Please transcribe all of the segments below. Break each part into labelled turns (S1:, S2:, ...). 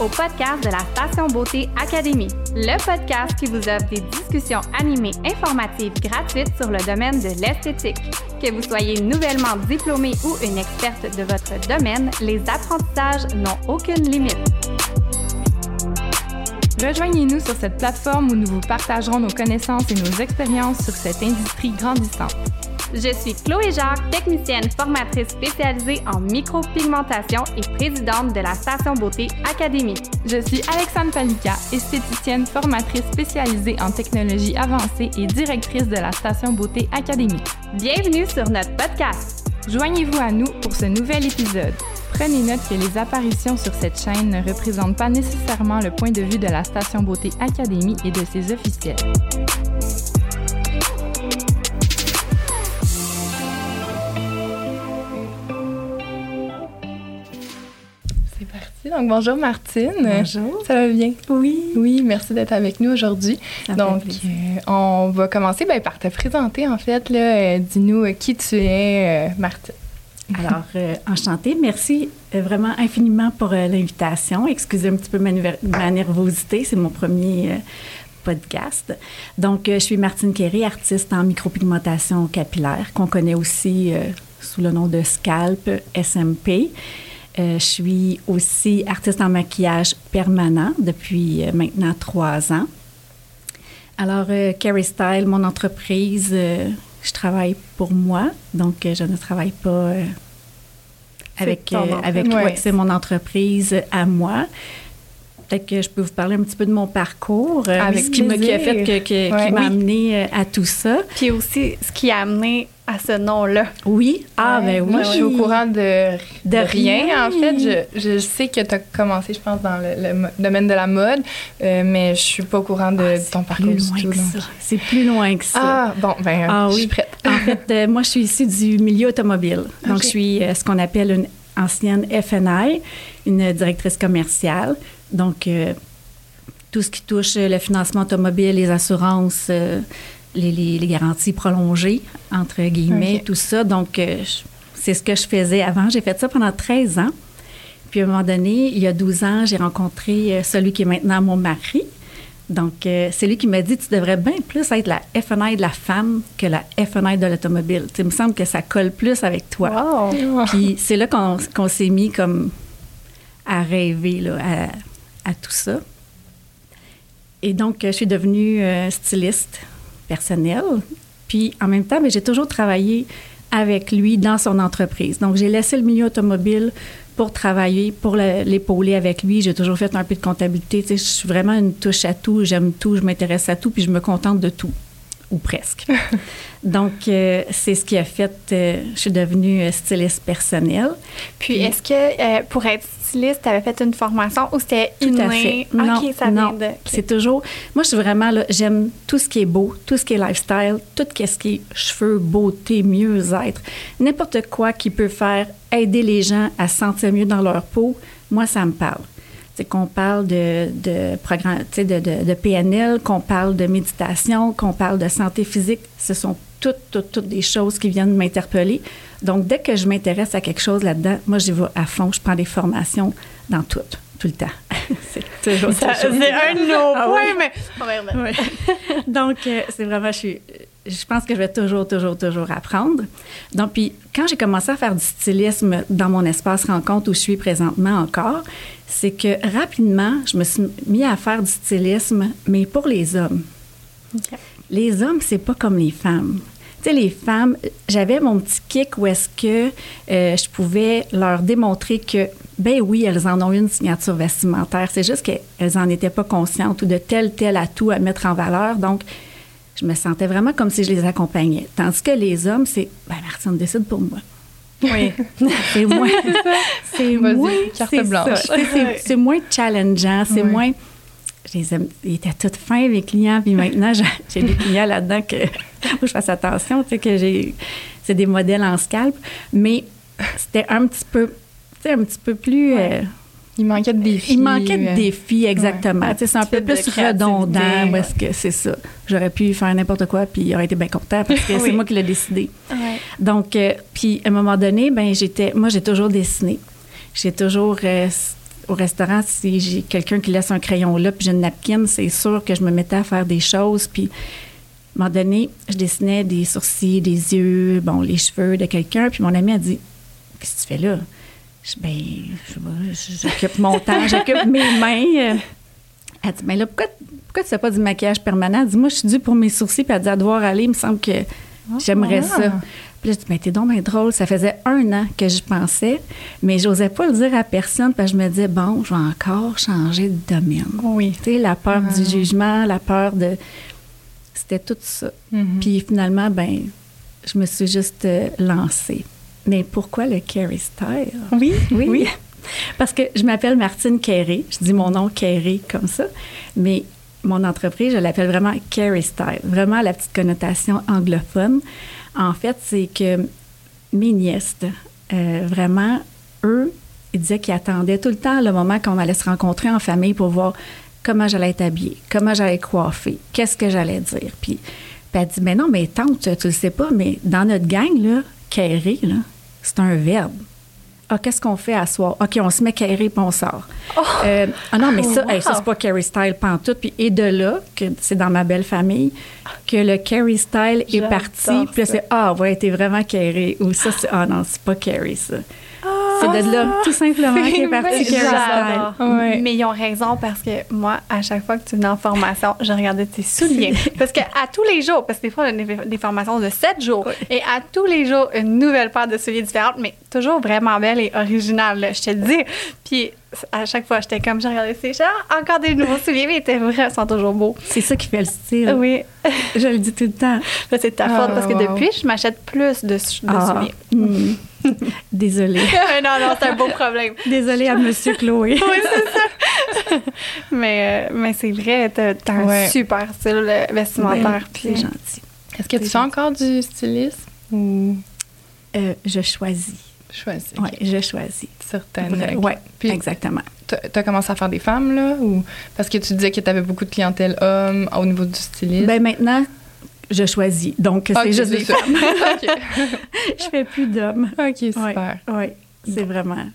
S1: au podcast de la Station Beauté Académie, le podcast qui vous offre des discussions animées informatives gratuites sur le domaine de l'esthétique. Que vous soyez nouvellement diplômé ou une experte de votre domaine, les apprentissages n'ont aucune limite.
S2: Rejoignez-nous sur cette plateforme où nous vous partagerons nos connaissances et nos expériences sur cette industrie grandissante.
S1: Je suis Chloé Jacques, technicienne formatrice spécialisée en micropigmentation et présidente de la Station Beauté Académie.
S2: Je suis Alexandre Palika, esthéticienne formatrice spécialisée en technologie avancée et directrice de la Station Beauté Académie.
S1: Bienvenue sur notre podcast.
S2: Joignez-vous à nous pour ce nouvel épisode. Prenez note que les apparitions sur cette chaîne ne représentent pas nécessairement le point de vue de la Station Beauté Académie et de ses officiels. Donc, bonjour Martine.
S3: Bonjour.
S2: Ça va bien?
S3: Oui.
S2: Oui, merci d'être avec nous aujourd'hui. Donc, euh, on va commencer ben, par te présenter, en fait. Euh, Dis-nous euh, qui tu es, euh, Martine.
S3: Alors, enchantée. Merci vraiment infiniment pour l'invitation. Excusez un petit peu ma, ma nervosité. C'est mon premier podcast. Donc, je suis Martine Quéré, artiste en micropigmentation capillaire, qu'on connaît aussi sous le nom de Scalp SMP. Euh, je suis aussi artiste en maquillage permanent depuis euh, maintenant trois ans. Alors, euh, Carrie Style, mon entreprise, euh, je travaille pour moi, donc euh, je ne travaille pas euh, avec, euh, avec
S2: Ouais.
S3: ouais, c'est mon entreprise à moi. Peut-être que je peux vous parler un petit peu de mon parcours, euh,
S2: Avec
S3: ce qui m'a qui a
S2: plaisir.
S3: fait que, que-
S2: Ouais.
S3: qui m'a
S2: Oui.
S3: amené euh, à tout ça.
S1: Puis aussi, ce qui a amené à ce nom-là.
S3: Oui, ah ben oui.
S2: Moi, je suis au courant de,
S3: De
S2: rien.
S3: rien.
S2: En fait, je, je sais que tu as commencé, je pense, dans le, domaine de la mode, euh, mais je suis pas au courant de,
S3: Ah,
S2: de ton
S3: c'est
S2: parcours
S3: plus
S2: du
S3: loin
S2: tout.
S3: que
S2: donc.
S3: ça. C'est plus loin que ça.
S2: Ah, bon, ben,
S3: Ah
S2: je
S3: oui.
S2: suis prête.
S3: En fait, euh, moi, je suis issue du milieu automobile. Donc, je suis euh, ce qu'on appelle une ancienne FNI, une directrice commerciale. Donc, tout ce qui touche le financement automobile, les assurances, les, les- les garanties prolongées, entre guillemets, tout ça. Donc, euh, c'est ce que je faisais avant. J'ai fait ça pendant 13 ans. Puis, à un moment donné, il y a 12 ans, j'ai rencontré euh, celui qui est maintenant mon mari. Donc, euh, c'est lui qui m'a dit Tu devrais bien plus être la FNI de la femme que la FNI de l'automobile. Il me semble que ça colle plus avec toi.
S1: Wow!
S3: Puis c'est là qu'on s'est mis comme à rêver là, à, à tout ça. Et donc, je suis devenue euh, styliste personnelle. Puis en même temps, ben, j'ai toujours travaillé avec lui dans son entreprise. Donc, j'ai laissé le milieu automobile pour travailler, pour le- l'épauler avec lui. J'ai toujours fait un peu de comptabilité. Je suis vraiment une touche à tout. J'aime tout, je m'intéresse à tout, puis je me contente de tout, ou presque. Donc, euh, c'est ce qui a fait, euh, je suis devenue euh, styliste personnelle.
S1: Puis, est-ce que euh, pour être styliste, tu avais fait une formation ou c'était
S3: Tout
S1: inné?
S3: à fait. Non,
S1: ça
S3: non.
S1: vient de...
S3: C'est toujours. Moi, je suis vraiment là. J'aime tout ce qui est beau, tout ce qui est lifestyle, tout ce qui est cheveux, beauté, mieux-être. N'importe quoi qui peut faire aider les gens à se sentir mieux dans leur peau, moi, ça me parle. C'est qu'on parle de, de, programme, de, de, de PNL, qu'on parle de méditation, qu'on parle de santé physique. Ce sont toutes, toutes, toutes des choses qui viennent m'interpeller. Donc, dès que je m'intéresse à quelque chose là-dedans, moi, j'y vais à fond. Je prends des formations dans tout, tout le temps. c'est toujours
S1: Ça, c'est un de nos
S3: Ah
S1: points,
S3: oui.
S1: mais.
S3: Ouais. Donc, euh, c'est vraiment, je, suis, je pense que je vais toujours, toujours, toujours apprendre. Donc, puis, quand j'ai commencé à faire du stylisme dans mon espace rencontre où je suis présentement encore, c'est que rapidement, je me suis mis à faire du stylisme, mais pour les hommes. Les hommes, c'est pas comme les femmes. Tu sais, les femmes, j'avais mon petit kick où est-ce que euh, je pouvais leur démontrer que, ben oui, elles en ont une signature vestimentaire. C'est juste qu'elles en étaient pas conscientes ou de tel, tel atout à mettre en valeur. Donc, je me sentais vraiment comme si je les accompagnais. Tandis que les hommes, c'est, ben Martine, décide pour moi.
S1: Oui.
S3: C'est moins. c'est moins.
S2: carte
S3: c'est
S2: blanche.
S3: C'est- moins challengeant. C'est moins. Je les aime. Ils étaient tous fins, mes clients. Puis maintenant, j'ai des clients là-dedans que faut que je fasse attention. Tu sais, que j'ai. C'est des modèles en scalp. Mais c'était un petit peu. Tu sais, un petit peu plus. euh,
S2: Il manquait de défis.
S3: il manquait de
S2: euh,
S3: défis, exactement.
S2: Ouais.
S3: Sais, C'est un peu plus redondant. Parce que c'est ça. J'aurais pu faire n'importe quoi, puis il aurait été bien content parce que
S1: Oui.
S3: c'est moi qui l'ai décidé.
S1: Ouais.
S3: Donc, euh, puis à un moment donné, ben j'étais, moi j'ai toujours dessiné. J'ai toujours, euh, au restaurant, si j'ai quelqu'un qui laisse un crayon là, puis j'ai une napkin, c'est sûr que je me mettais à faire des choses. Puis, à un moment donné, je dessinais des sourcils, des yeux, bon, les cheveux de quelqu'un. Puis mon ami a dit Qu'est-ce que tu fais là? Ben, j'occupe mon temps, j'occupe mes mains. Elle dit Mais là, pourquoi, pourquoi tu fais pas du maquillage permanent? Elle dit Moi, je suis due pour mes sourcils. Puis elle dit À devoir aller, il me semble que j'aimerais ça. Puis là, je dis, mais t'es donc bien drôle. Ça faisait un an que je pensais, mais j'osais pas le dire à personne parce que je me disais, bon, je vais encore changer de domaine.
S2: Oui.
S3: Tu sais, la peur du jugement, la peur de. C'était tout ça. Puis finalement, ben, je me suis juste euh, lancée. Mais pourquoi le Carrie Style?
S2: Oui,
S3: Oui.
S2: oui.
S3: Parce que je m'appelle Martine Carey. Je dis mon nom Carey comme ça. Mais mon entreprise, je l'appelle vraiment Carey Style. Vraiment la petite connotation anglophone. En fait, c'est que mes nièces, euh, vraiment, eux, ils disaient qu'ils attendaient tout le temps le moment qu'on allait se rencontrer en famille pour voir comment j'allais être habillée, comment j'allais coiffée, qu'est-ce que j'allais dire. Puis, puis elle dit, mais non, mais tante, tu le sais pas, mais dans notre gang, là, Carey, là, c'est un verbe. Ah, qu'est-ce qu'on fait à soir? OK, on se met carré puis on sort. Euh, ah non, mais ça,
S2: Oh,
S3: hey, ça c'est pas carry style pantoute. Puis, et de là, que c'est dans ma belle famille, que le carry style est parti. Puis là, c'est Ah, ouais, t'es vraiment carré. Ou ça, c'est Ah non, c'est pas carry, ça. C'est de là, tout simplement, qu'est parti.
S4: Mais ils ont raison parce que moi, à chaque fois que tu venais en formation, je regardais tes souliers. parce que à tous les jours, parce que des fois, on a des, formations de 7 jours, et à tous les jours, une nouvelle paire de souliers différentes, mais toujours vraiment belle et originale, là, je te le dis. Puis à chaque fois, j'étais comme, je regardais ces gens, encore des nouveaux souliers, mais ils étaient vrais, ils sont toujours beaux.
S3: C'est ça qui fait le style.
S4: Oui,
S3: Je le dis tout le temps.
S4: Là, c'est de ta
S2: Ah,
S4: faute parce que
S2: wow.
S4: depuis, je m'achète plus de, de
S3: Ah,
S4: souliers.
S3: hmm. Désolée.
S4: non, non, c'est un beau problème.
S3: Désolée à Monsieur Chloé.
S4: Oui, c'est ça. mais euh, mais c'est vrai, t'as t'as un
S2: Ouais.
S4: super style vestimentaire.
S3: Ben, c'est gentil.
S2: Est-ce que tu fais encore du stylisme? Ou
S3: Euh, je choisis.
S2: choisis
S3: Oui, je choisis.
S2: Certaines
S3: Oui,
S2: règles?
S3: ouais,
S2: Puis-
S3: exactement.
S2: Tu as commencé à faire des femmes, là? Ou... Parce que tu disais que tu avais beaucoup de clientèle homme au niveau du stylisme?
S3: Ben maintenant, je choisis. Donc, c'est juste des femmes. Je fais plus d'hommes.
S2: OK, super.
S3: Oui, c'est vraiment.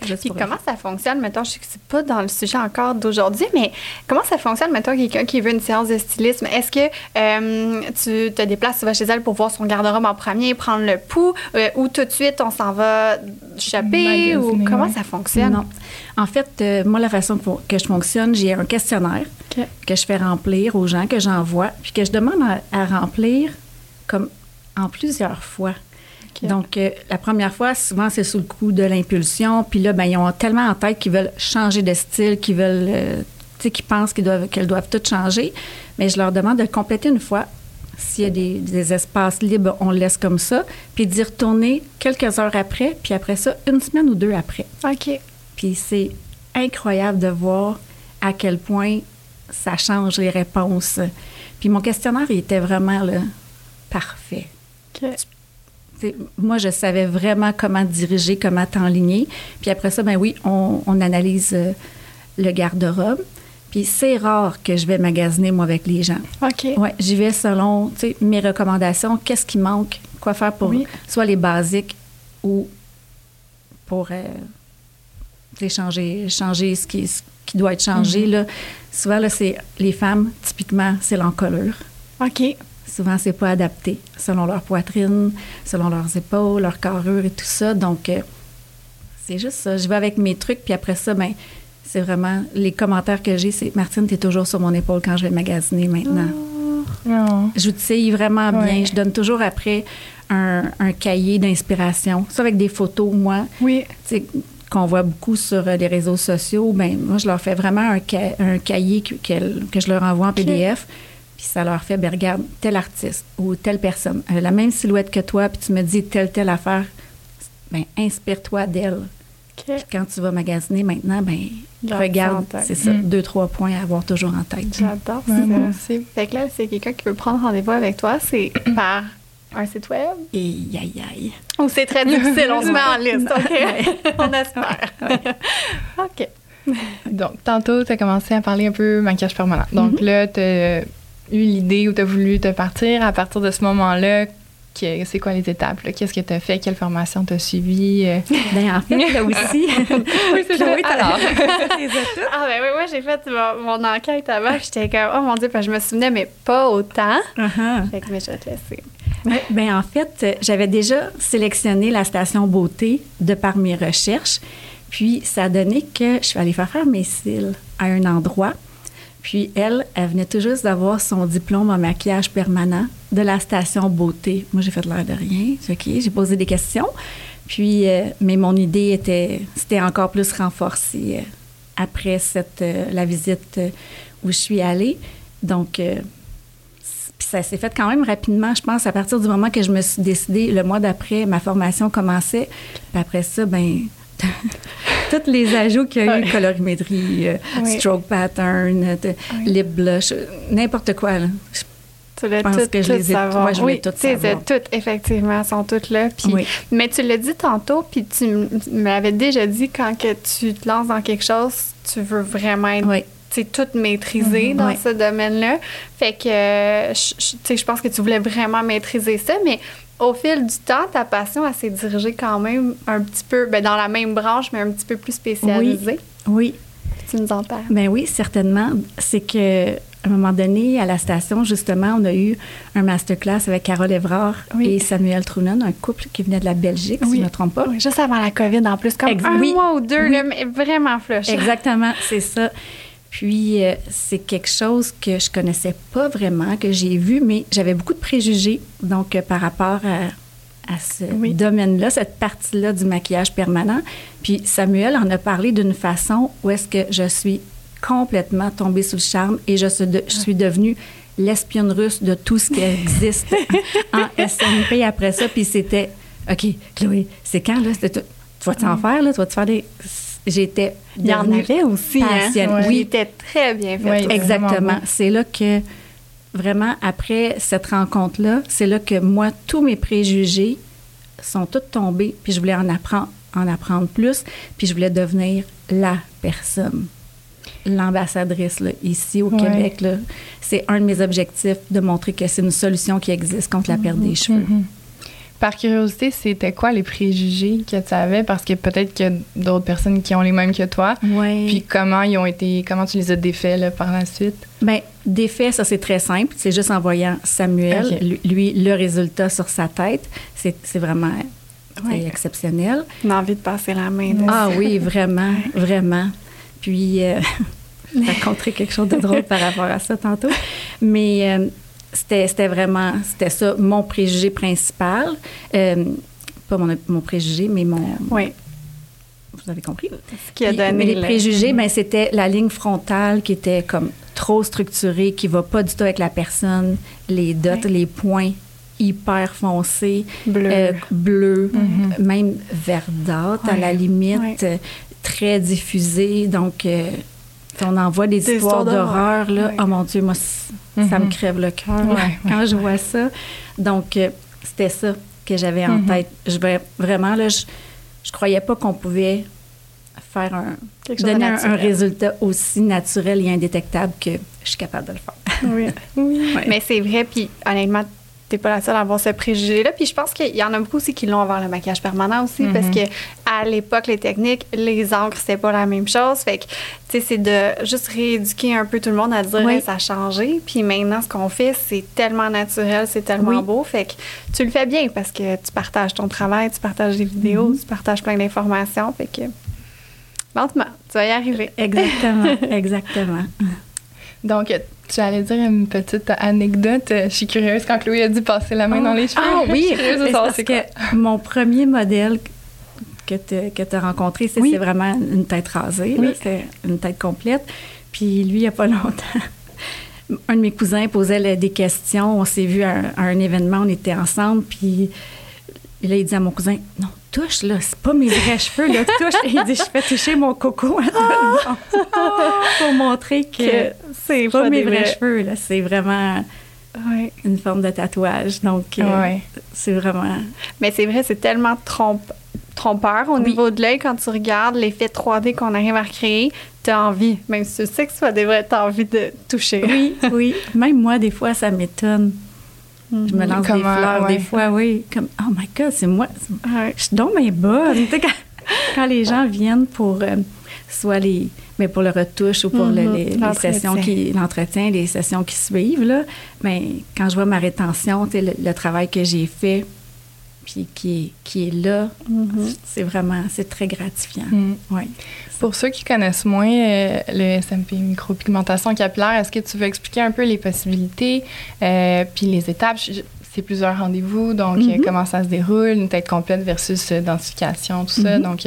S4: Puis
S3: pour
S4: comment ça fonctionne, mettons, je sais que c'est pas dans le sujet encore d'aujourd'hui, mais comment ça fonctionne, mettons, quelqu'un qui veut une séance de stylisme? Est-ce que euh, tu te déplaces, tu vas chez elle pour voir son garde-robe en premier, prendre le pouls, euh, ou tout de suite on s'en va choper, ou comment
S2: ouais.
S4: ça fonctionne?
S3: Non. En fait, euh, moi, la façon que, que je fonctionne, j'ai un questionnaire que je fais remplir aux gens que j'envoie, puis que je demande à, à remplir comme en plusieurs fois. Donc, euh, la première fois, souvent, c'est sous le coup de l'impulsion. Puis là, ben, ils ont tellement en tête qu'ils veulent changer de style, qu'ils veulent, euh, tu sais, qu'ils pensent qu'ils doivent, qu'elles doivent tout changer. Mais je leur demande de le compléter une fois. S'il y a des, des espaces libres, on le laisse comme ça. Puis d'y retourner quelques heures après, puis après ça, une semaine ou deux après.
S4: OK.
S3: Puis c'est incroyable de voir à quel point ça change les réponses. Puis mon questionnaire, il était vraiment là, parfait.
S4: OK.
S3: T'sais, moi, je savais vraiment comment diriger, comment t'enligner. Puis après ça, ben oui, on, on analyse euh, le garde-robe. Puis c'est rare que je vais magasiner, moi, avec les gens.
S4: OK.
S3: Ouais, j'y vais selon mes recommandations, qu'est-ce qui manque, quoi faire pour
S4: Oui.
S3: soit les basiques ou pour euh, changer, changer ce qui, ce qui doit être changé.
S4: Mhm.
S3: là. Souvent, là, c'est les femmes, typiquement, c'est l'encolure.
S4: OK.
S3: Souvent, c'est pas adapté selon leur poitrine, selon leurs épaules, leur carrure et tout ça. Donc, euh, c'est juste ça. Je vais avec mes trucs, puis après ça, ben, c'est vraiment les commentaires que j'ai, c'est Martine, tu es toujours sur mon épaule quand je vais magasiner maintenant.
S2: Non.
S3: J'outille vraiment bien.
S2: Ouais.
S3: Je donne toujours après un, un cahier d'inspiration. Ça avec des photos, moi,
S4: Oui.
S3: tu sais, qu'on voit beaucoup sur euh, les réseaux sociaux. Ben moi, je leur fais vraiment un, ca- un cahier que, que je leur envoie en PDF. Puis ça leur fait, ben regarde, tel artiste ou telle personne, elle a la même silhouette que toi, puis tu me dis telle, telle affaire. Ben inspire-toi d'elle. Puis quand tu vas magasiner maintenant, ben regarde, c'est ça,
S2: Mm.
S3: deux, trois points à avoir toujours en tête.
S4: J'adore ça.
S2: aussi.
S4: Fait que là, c'est quelqu'un qui veut prendre rendez-vous avec toi, c'est par un site web?
S3: Et aïe aïe.
S4: ou c'est très difficile, on se met en liste, OK? on espère. OK.
S2: Donc, tantôt, tu as commencé à parler un peu maquillage permanent. Donc
S3: Mhm.
S2: là, tu as eu l'idée ou tu as voulu te partir. À partir de ce moment-là, c'est quoi les étapes? Qu'est-ce que tu as fait? Quelle formation tu as suivi?
S3: Bien, en fait, là aussi.
S2: oui, c'est ça. Alors.
S4: ah, ben oui, moi, j'ai fait mon, enquête avant. J'étais comme, oh mon Dieu, parce que je me souvenais, mais pas autant. Uh-huh. Fait que, mais je vais te laisser.
S3: ben, en fait, j'avais déjà sélectionné la station beauté de par mes recherches. Puis, ça a donné que je suis allée faire faire mes cils à un endroit. Puis elle, elle venait tout juste d'avoir son diplôme en maquillage permanent de la station beauté. Moi, j'ai fait l'air de rien. OK, j'ai posé des questions. Puis, euh, mais mon idée était, c'était encore plus renforcée euh, après cette, euh, la visite où je suis allée. Donc, ça s'est fait quand même rapidement, je pense, à partir du moment que je me suis décidée, le mois d'après, ma formation commençait. Puis après ça, ben tous les ajouts qu'il y a eu, colorimétrie, euh, stroke pattern, euh, lip blush, n'importe quoi. Là.
S4: Tu l'as tout, que je les ai savoir. je oui, toutes toutes, effectivement, sont toutes là. Puis, Mais tu l'as dit tantôt, puis tu m'avais déjà dit quand que tu te lances dans quelque chose, tu veux vraiment être tout maîtriser mm-hmm. dans ce domaine-là. Fait que, je pense que tu voulais vraiment maîtriser ça, mais au fil du temps, ta passion, elle s'est dirigée quand même un petit peu ben, dans la même branche, mais un petit peu plus spécialisée.
S3: Oui.
S4: Tu nous en parles?
S3: Ben oui, certainement. C'est que à un moment donné, à la station, justement, on a eu un masterclass avec Carole Evrard et Samuel Trounon, un couple qui venait de la Belgique, si je ne me trompe pas.
S4: Oui, juste avant la COVID, en plus, comme un mois ou deux, vraiment flush.
S3: Exactement, c'est ça. Puis, euh, c'est quelque chose que je connaissais pas vraiment, que j'ai vu, mais j'avais beaucoup de préjugés, donc, euh, par rapport à, ce domaine-là, cette partie-là du maquillage permanent. Puis, Samuel en a parlé d'une façon où est-ce que je suis complètement tombée sous le charme et je suis, je suis devenue l'espionne russe de tout ce qui existe en SMP après ça. Puis, c'était, OK, Chloé, c'est quand, là? Tu vas t'en faire, là? Tu vas te faire des j'étais.
S4: Il y en avait aussi. Hein? Oui, était très bien fait.
S3: exactement. C'est là que vraiment après cette rencontre-là, c'est là que moi tous mes préjugés sont tous tombés, puis je voulais en apprendre, en apprendre plus, puis je voulais devenir la personne l'ambassadrice ici au Québec. C'est un de mes objectifs de montrer que c'est une solution qui existe contre la perte des mm-hmm. cheveux. Mm-hmm.
S2: Par curiosité, c'était quoi les préjugés que tu avais? Parce que peut-être qu'il y a d'autres personnes qui ont les mêmes que toi.
S3: Oui.
S2: Puis comment ils ont été, comment tu les as défaits par la suite?
S3: Bien, défaits, ça c'est très simple. C'est juste en voyant Samuel, lui, le résultat sur sa tête. C'est vraiment exceptionnel.
S4: On a envie de passer la main dessus.
S3: Ah oui, vraiment, vraiment. Puis, euh, quelque chose de drôle par rapport à ça tantôt. Mais euh, c'était vraiment, c'était ça, mon préjugé principal. Euh, pas mon, mon, préjugé, mais mon...
S4: Oui.
S3: Vous avez compris?
S4: Ce qui a donné...
S3: Mais les préjugés, ben, c'était la ligne frontale qui était comme trop structurée, qui va pas du tout avec la personne, les dots, les points hyper foncés,
S4: bleu, euh,
S3: bleu mm-hmm. même verdâtre à la limite, très diffusé. Donc, euh, on envoie des, des histoires d'horreur, là. Oh mon Dieu, moi, ça me mhm. crève le cœur quand je vois ça. Donc, euh, c'était ça que j'avais en mhm. tête. Je vraiment là, je, je croyais pas qu'on pouvait faire un donner un, résultat aussi naturel et indétectable que je suis capable de le faire.
S4: Oui, oui. Mais c'est vrai, puis honnêtement, t'es pas la seule à avoir ce préjugé-là. Puis je pense qu'il y en a beaucoup aussi qui l'ont avoir le maquillage permanent aussi, parce mhm. que à l'époque, les techniques, les encres, c'était pas la même chose. Fait que, tu sais, c'est de juste rééduquer un peu tout le monde à dire, ça a changé. Puis maintenant, ce qu'on fait, c'est tellement naturel, c'est tellement beau. Fait que tu le fais bien parce que tu partages ton travail, tu partages des vidéos, mhm. tu partages plein d'informations. Fait que, lentement, tu vas y arriver.
S3: Exactement, exactement.
S2: Donc, tu allais dire une petite anecdote. Je suis curieuse quand Chloé a dit passer la main dans les cheveux.
S3: Ah oui, c'est parce que mon premier modèle que tu as rencontré, c'est vraiment une tête rasée. C'est une tête complète. Puis lui, il n'y a pas longtemps, un de mes cousins posait des questions. On s'est vu à, un événement, on était ensemble. Puis là, il dit à mon cousin, non, touche, là, c'est pas mes vrais cheveux, là, touche. Et il dit, je fais toucher mon coco pour montrer que, c'est pas, mes vrais, cheveux, là, c'est vraiment une forme de tatouage. Donc, euh, c'est vraiment...
S4: Mais c'est vrai, c'est tellement trompeur au niveau de l'œil quand tu regardes l'effet 3D qu'on arrive à recréer. Tu as envie, même si tu sais que c'est pas des vrais, tu as envie de toucher.
S3: Oui, oui. Même moi, des fois, ça m'étonne Je me lance des fleurs
S2: ouais.
S3: des fois, oui. Comme, oh my God, c'est moi. Je suis donc bien bonne. Quand, quand les gens viennent pour euh, soit les. Mais pour le retouche ou pour
S4: Mhm.
S3: les, sessions qui. L'entretien, les sessions qui suivent, là. Mais quand je vois ma rétention, le, le travail que j'ai fait, puis qui est, qui est là,
S4: Mhm.
S3: c'est vraiment. C'est très gratifiant.
S2: Mm.
S3: Oui.
S2: Pour ceux qui connaissent moins euh, le SMP micropigmentation capillaire, est-ce que tu veux expliquer un peu les possibilités euh, puis les étapes? C'est plusieurs rendez-vous, donc euh,
S3: Mhm.
S2: comment ça se déroule, une tête complète versus densification, tout ça.
S3: Mhm.
S2: Donc,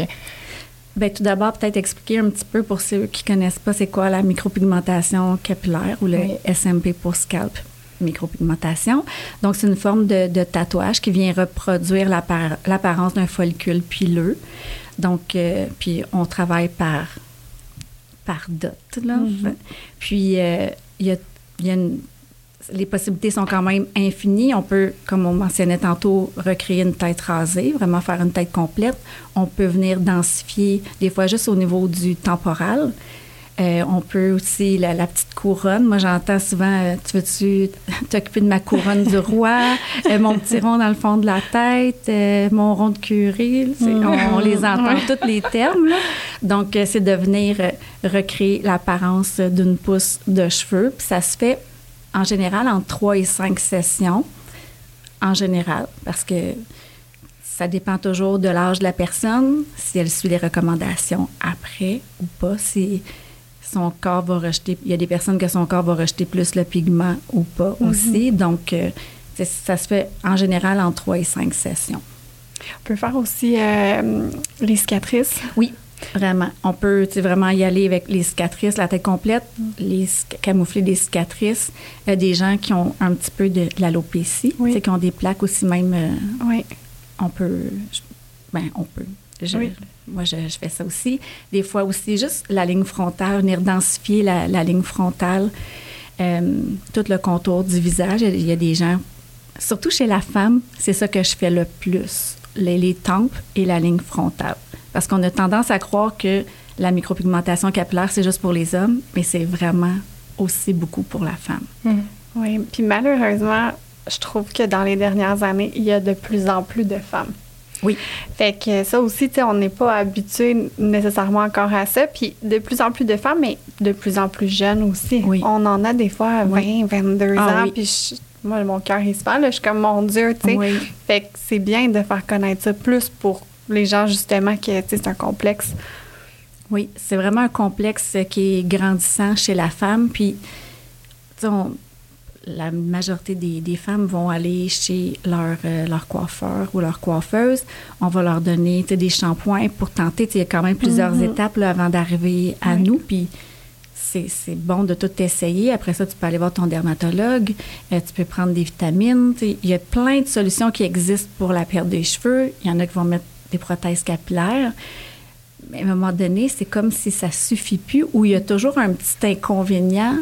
S3: Bien, tout d'abord, peut-être expliquer un petit peu pour ceux qui connaissent pas c'est quoi la micropigmentation capillaire ou le
S2: Oui.
S3: SMP pour scalp micropigmentation. Donc, c'est une forme de, de tatouage qui vient reproduire l'appar- l'apparence d'un follicule pileux. Donc, euh, puis on travaille par, par dot, là.
S4: Mhm.
S3: Puis, euh, il y a, il y a une- les possibilités sont quand même infinies. On peut, comme on mentionnait tantôt, recréer une tête rasée, vraiment faire une tête complète. On peut venir densifier, des fois juste au niveau du temporal. Euh, on peut aussi la, la petite couronne. Moi, j'entends souvent euh, Tu veux-tu t'occuper de ma couronne du roi? Euh, Mon petit rond dans le fond de la tête Mon rond de curé C'est- on, on les entend, tous les termes. là. Donc, c'est de venir recréer l'apparence d'une pousse de cheveux. Puis ça se fait en général en trois et cinq sessions. En général, parce que ça dépend toujours de l'âge de la personne, si elle suit les recommandations après ou pas, si son corps va rejeter. Il y a des personnes que son corps va rejeter plus le pigment ou pas aussi. Donc, euh, ça se fait en général en trois et cinq sessions.
S4: On peut faire aussi euh, les cicatrices?
S3: Oui, vraiment. On peut vraiment y aller avec les cicatrices, la tête complète, les cic- camoufler des cicatrices. Euh, des gens qui ont un petit peu de, de l'alopécie,
S4: Oui.
S3: qui ont des plaques aussi même. euh,
S4: Oui.
S3: on peut. Ben, on peut. Je-
S4: Oui.
S3: Moi, je, je fais ça aussi. Des fois aussi, juste la ligne frontale, venir densifier la, la ligne frontale, euh, tout le contour du visage. Il y a- des gens, surtout chez la femme, c'est ça que je fais le plus, les, les tempes et la ligne frontale. Parce qu'on a tendance à croire que la micropigmentation capillaire, c'est juste pour les hommes, mais c'est vraiment aussi beaucoup pour la femme.
S2: mm.
S4: Oui. Puis malheureusement, je trouve que dans les dernières années, il y a de plus en plus de femmes.
S3: Oui.
S4: Fait que ça aussi, tu sais, on n'est pas habitué nécessairement encore à ça. Puis de plus en plus de femmes, mais de plus en plus jeunes aussi.
S3: Oui.
S4: On en a des fois à 20,
S3: Oui.
S4: 22
S3: Ah
S4: ans.
S3: oui.
S4: Puis je- moi, mon cœur, il se fait. Là, je suis comme, mon Dieu, tu sais.
S3: Oui.
S4: Fait que c'est bien de faire connaître ça plus pour les gens, justement, que, tu sais, c'est un complexe.
S3: Oui, c'est vraiment un complexe qui est grandissant chez la femme. Puis, tu sais, on- la majorité des, des femmes vont aller chez leur, euh, leur coiffeur ou leur coiffeuse. On va leur donner des shampoings pour tenter. Il y a quand même plusieurs
S4: Mhm.
S3: étapes là, avant d'arriver à
S4: Oui.
S3: nous. Puis, c'est bon de tout essayer. Après ça, tu peux aller voir ton dermatologue. Euh, tu peux prendre des vitamines. Il y a plein de solutions qui existent pour la perte des cheveux. Il y en a qui vont mettre des prothèses capillaires. Mais à un moment donné, c'est comme si ça suffit plus, ou il y a toujours un petit inconvénient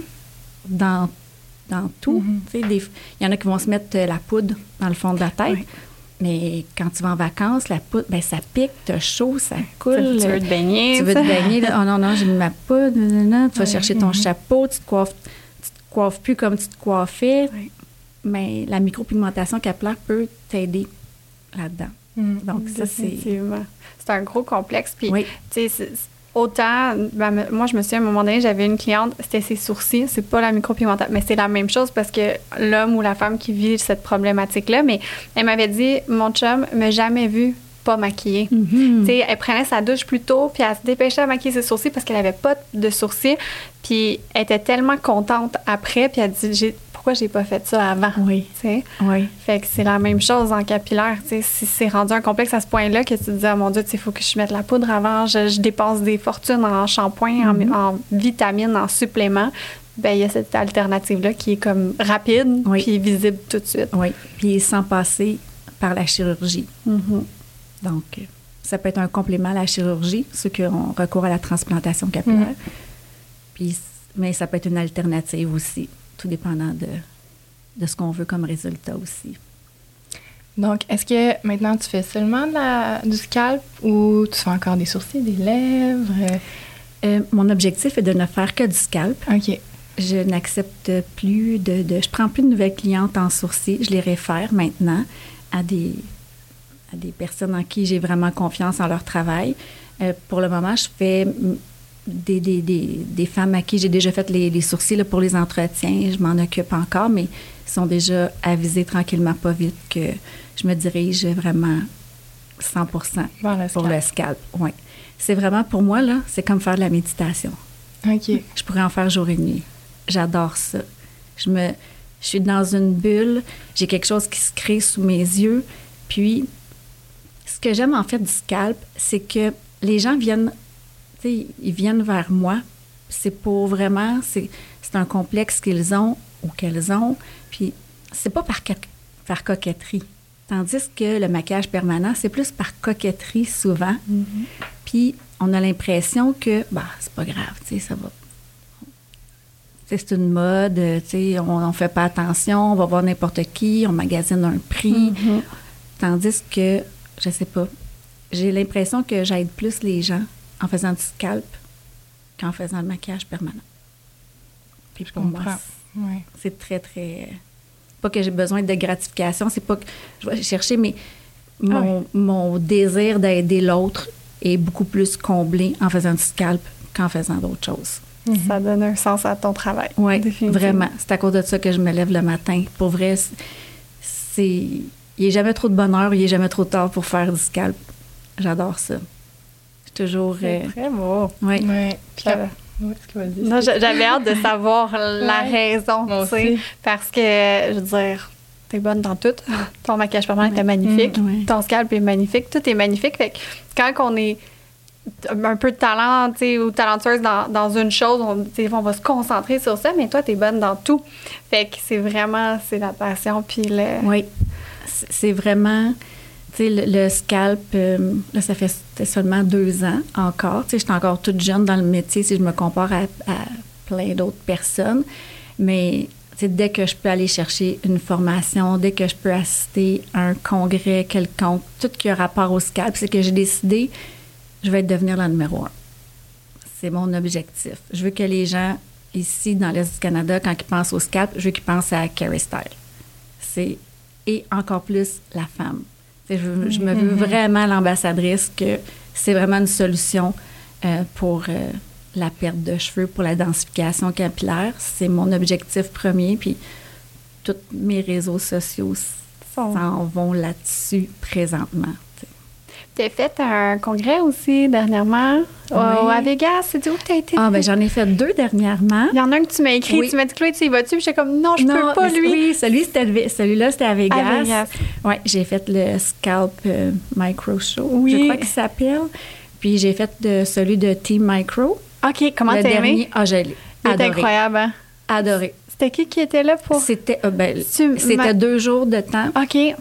S3: dans, dans tout.
S2: Mhm.
S3: Il y en a qui vont se mettre euh, la poudre dans le fond de la tête.
S4: Oui.
S3: Mais quand tu vas en vacances, la poudre, ben ça pique, t'as chaud, ça coule.
S4: tu veux te baigner.
S3: Tu veux te baigner. là. Oh non, non, j'ai mis ma poudre. Tu vas
S4: Oui.
S3: chercher ton
S2: Mhm.
S3: chapeau, tu te coiffes, tu te coiffes plus comme tu te coiffais.
S4: Oui.
S3: Mais la micropigmentation capillaire peut t'aider là-dedans.
S2: Mm.
S3: Donc, ça, c'est.
S4: C'est un gros complexe. Puis,
S3: Oui.
S4: tu sais, autant, ben, moi, je me souviens, à un moment donné, j'avais une cliente, c'était ses sourcils. C'est pas la micropigmentation, mais c'est la même chose parce que l'homme ou la femme qui vit cette problématique-là, mais elle m'avait dit, mon chum m'a jamais vu pas maquillée.
S3: Mhm.
S4: Tu sais, elle prenait sa douche plus tôt, puis elle se dépêchait à maquiller ses sourcils parce qu'elle avait pas de sourcils. Puis elle était tellement contente après, puis elle dit j'ai- pourquoi j'ai pas fait ça avant.
S3: Oui.
S4: Fait que c'est la même chose en capillaire. Si c'est rendu un complexe à ce point-là que tu te dis, oh mon Dieu, il faut que je mette la poudre avant, je, je dépense des fortunes en shampoing, en-
S3: Mhm.
S4: en, vitamines, en suppléments, ben il y a cette alternative-là qui est comme rapide
S3: Oui.
S4: puis visible tout de suite.
S3: Oui, puis sans passer par la chirurgie.
S4: Mhm.
S3: Donc, ça peut être un complément à la chirurgie, ceux qui ont recours à la transplantation capillaire.
S2: Mm.
S3: Puis, mais ça peut être une alternative aussi, tout dépendant de, de ce qu'on veut comme résultat aussi.
S2: Donc, est-ce que maintenant tu fais seulement de la- du scalp ou tu fais encore des sourcils, des lèvres?
S3: Euh, mon objectif est de ne faire que du scalp.
S2: OK.
S3: je n'accepte plus de, de, Je prends plus de nouvelles clientes en sourcil. Je les réfère maintenant à des, à des personnes en qui j'ai vraiment confiance en leur travail. Euh, pour le moment, je fais des, des, des, des femmes à qui j'ai déjà fait les, les sourcils là, pour les entretiens. Je m'en occupe encore, mais ils sont déjà avisés tranquillement, pas vite, que je me dirige vraiment 100 pour le scalp. Ouais. C'est vraiment, pour moi, là, c'est comme faire de la méditation.
S2: OK.
S3: Je pourrais en faire jour et nuit. J'adore ça. Je me, je suis dans une bulle, j'ai quelque chose qui se crée sous mes yeux. Puis, ce que j'aime en fait du scalp, c'est que les gens viennent, sais, ils viennent vers moi. C'est pour vraiment, c'est, c'est un complexe qu'ils ont ou qu'elles ont. Puis, c'est pas par, par coquetterie. Tandis que le maquillage permanent, c'est plus par coquetterie souvent.
S2: Mm-hmm.
S3: Puis, on a l'impression que, bah, c'est pas grave, tu sais, ça va c'est une mode, on ne fait pas attention, on va voir n'importe qui, on magasine un prix.
S2: Mm-hmm.
S3: Tandis que, je sais pas, j'ai l'impression que j'aide plus les gens en faisant du scalp qu'en faisant le maquillage permanent.
S2: Puis pour moi,
S3: c'est très, très. Pas que j'ai besoin de gratification, c'est pas que je vais chercher, mais mon, ah mon désir d'aider l'autre est beaucoup plus comblé en faisant du scalp qu'en faisant d'autres choses.
S4: Mhm. Ça donne un sens à ton travail.
S3: Oui, vraiment. C'est à cause de ça que je me lève le matin. Pour vrai, c'est. Il n'est jamais trop de bonheur, il n'est jamais trop tard pour faire du scalp. J'adore ça. C'est toujours.
S4: C'est euh, très beau.
S3: Oui.
S2: Ouais.
S4: J'avais hâte de savoir la raison, tu sais, parce que, je veux dire, t'es bonne dans tout. Ton maquillage permanent est magnifique.
S3: Mm,
S4: Ton scalp est magnifique. Tout est magnifique. Fait que quand on est un peu de talent ou talentueuse dans, dans une chose, on, on, va se concentrer sur ça, mais toi, tu es bonne dans tout. Fait que c'est vraiment, c'est la passion. Puis le...
S3: Oui, c'est vraiment, le, scalp, euh, là, ça fait seulement deux ans encore. Je suis encore toute jeune dans le métier si je me compare à, à plein d'autres personnes. Mais dès que je peux aller chercher une formation, dès que je peux assister à un congrès quelconque, tout qui a rapport au scalp, c'est que j'ai décidé je vais devenir la numéro un. C'est mon objectif. Je veux que les gens ici dans l'Est du Canada, quand ils pensent au scalp, je veux qu'ils pensent à Carrie Style. C'est et encore plus la femme. Je, je, me veux mm-hmm. vraiment l'ambassadrice que c'est vraiment une solution euh, pour euh, la perte de cheveux, pour la densification capillaire. C'est mon objectif premier. Puis tous mes réseaux sociaux s'en vont là-dessus présentement.
S4: Tu as fait un congrès aussi dernièrement? À Vegas. C'est où tu as été?
S3: Ah, ben j'en ai fait deux dernièrement.
S4: Il y en a un que tu m'as écrit. Tu m'as dit, Chloé, tu y vas-tu? J'étais comme, non, je peux pas, lui.
S3: Oui, celui, celui-là, c'était à Vegas. À Vegas. Oui, j'ai fait le Scalp euh, Micro Show. Oui. Je crois qu'il s'appelle. Puis j'ai fait de, celui de Team Micro.
S4: OK, comment t'as aimé?
S3: Ah, j'ai
S4: C'était incroyable. Hein?
S3: Adoré.
S4: C'était qui qui était là pour?
S3: C'était euh, ben, c'était deux jours de temps.
S4: OK.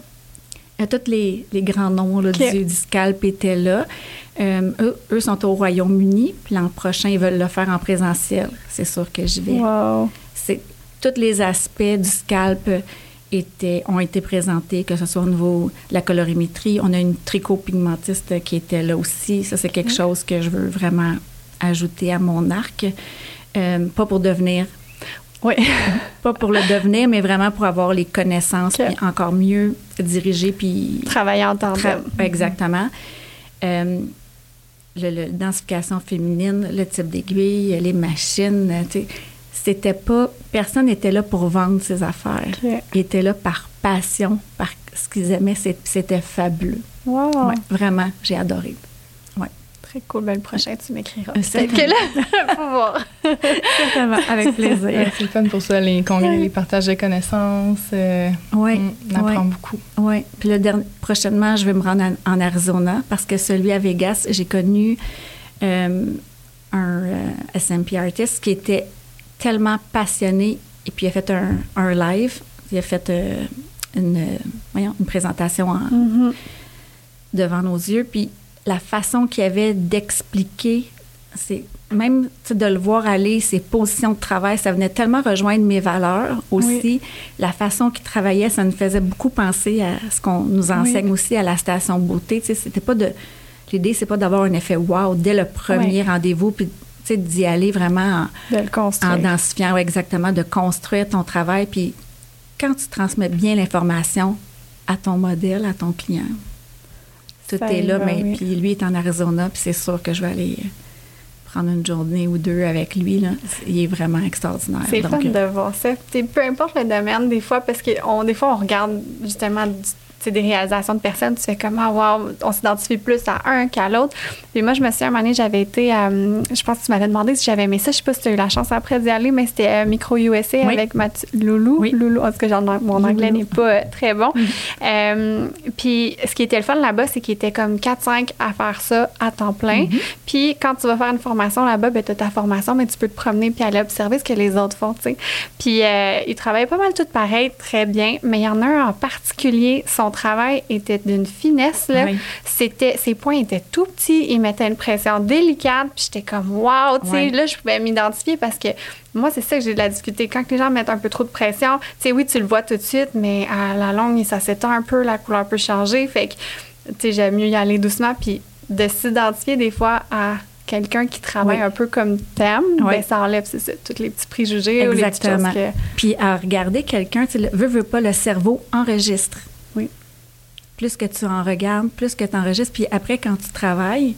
S3: Euh, tous les, les, grands noms du, scalp étaient là. Euh, eux, eux, sont au Royaume-Uni, puis l'an prochain, ils veulent le faire en présentiel. C'est sûr que je vais.
S4: Wow.
S3: C'est, tous les aspects du scalp étaient, ont été présentés, que ce soit au niveau de la colorimétrie. On a une tricot-pigmentiste qui était là aussi. Ça, c'est quelque chose que je veux vraiment ajouter à mon arc. Euh, pas pour devenir
S4: oui.
S3: pas pour le devenir, mais vraiment pour avoir les connaissances, puis encore mieux diriger, puis...
S4: Travailler en tandem.
S3: Exactement. Euh, le, densification féminine, le type d'aiguille, les machines, tu sais, c'était pas... Personne n'était là pour vendre ses affaires. Ils étaient là par passion, par ce qu'ils aimaient. C'était fabuleux.
S4: Wow.
S3: vraiment, j'ai adoré.
S4: Très cool. Ben, le prochain, tu m'écriras. Peut-être que là, faut voir.
S3: Certainement, avec plaisir.
S2: c'est fun pour ça, les congrès, les partages de connaissances. Euh,
S3: oui.
S2: On apprend beaucoup.
S3: Oui. Puis le dernier, prochainement, je vais me rendre en, Arizona parce que celui à Vegas, j'ai connu euh, un euh, SMP artist qui était tellement passionné et puis il a fait un, un live. Il a fait une, voyons, une présentation en,
S4: mm-hmm.
S3: devant nos yeux. Puis la façon qu'il avait d'expliquer, c'est même de le voir aller, ses positions de travail, ça venait tellement rejoindre mes valeurs aussi. La façon qu'il travaillait, ça nous faisait beaucoup penser à ce qu'on nous enseigne aussi à la station beauté. C'était pas de l'idée, c'est pas d'avoir un effet wow dès le premier rendez-vous, puis d'y aller vraiment
S4: De le
S3: en,
S4: construire.
S3: en densifiant, ouais, exactement, de construire ton travail. Puis quand tu transmets bien l'information à ton modèle, à ton client, tout
S4: Ça
S3: est là.
S4: va,
S3: mais
S4: oui.
S3: puis lui est en Arizona, puis c'est sûr que je vais aller euh, prendre une journée ou deux avec lui. Là. Il est vraiment extraordinaire.
S4: C'est fun
S3: euh,
S4: de voir ça. Peu importe le domaine, des fois, parce que on, des fois, on regarde justement des réalisations de personnes, tu fais comme, ah, wow, on s'identifie plus à un qu'à l'autre. Puis moi, je me souviens, un moment donné, j'avais été, euh, je pense que tu m'avais demandé si j'avais aimé ça. Je sais pas si tu as eu la chance après d'y aller, mais c'était euh, Micro USA
S3: Oui.
S4: avec Mathieu Loulou.
S3: Oui.
S4: Loulou, en tout cas, mon anglais n'est pas euh, très bon. Euh, puis ce qui était le fun là-bas, c'est qu'il était comme 4-5 à faire ça à temps plein. Puis quand tu vas faire une formation là-bas, ben, tu as ta formation, mais tu peux te promener puis aller observer ce que les autres font, tu sais. Puis ils travaillaient pas mal tout pareil, très bien, mais il y en a un en particulier, son travail était d'une finesse, là.
S3: Oui.
S4: C'était, ses points étaient tout petits, il mettait une pression délicate, puis j'étais comme wow, tu sais, là je pouvais m'identifier parce que moi c'est ça que j'ai de la difficulté quand les gens mettent un peu trop de pression, tu sais oui, tu le vois tout de suite, mais à la longue ça s'étend un peu, la couleur peut changer, fait que tu sais j'aime mieux y aller doucement puis de s'identifier des fois à quelqu'un qui travaille
S3: Oui.
S4: un peu comme thème,
S3: Oui.
S4: ben ça enlève c'est ça, tous les petits préjugés ou les petites choses
S3: Exactement.
S4: que
S3: Puis à regarder quelqu'un, tu le- veut, veut pas, le cerveau enregistre.
S4: Oui.
S3: Plus que tu en regardes, plus que tu enregistres. Puis après, quand tu travailles,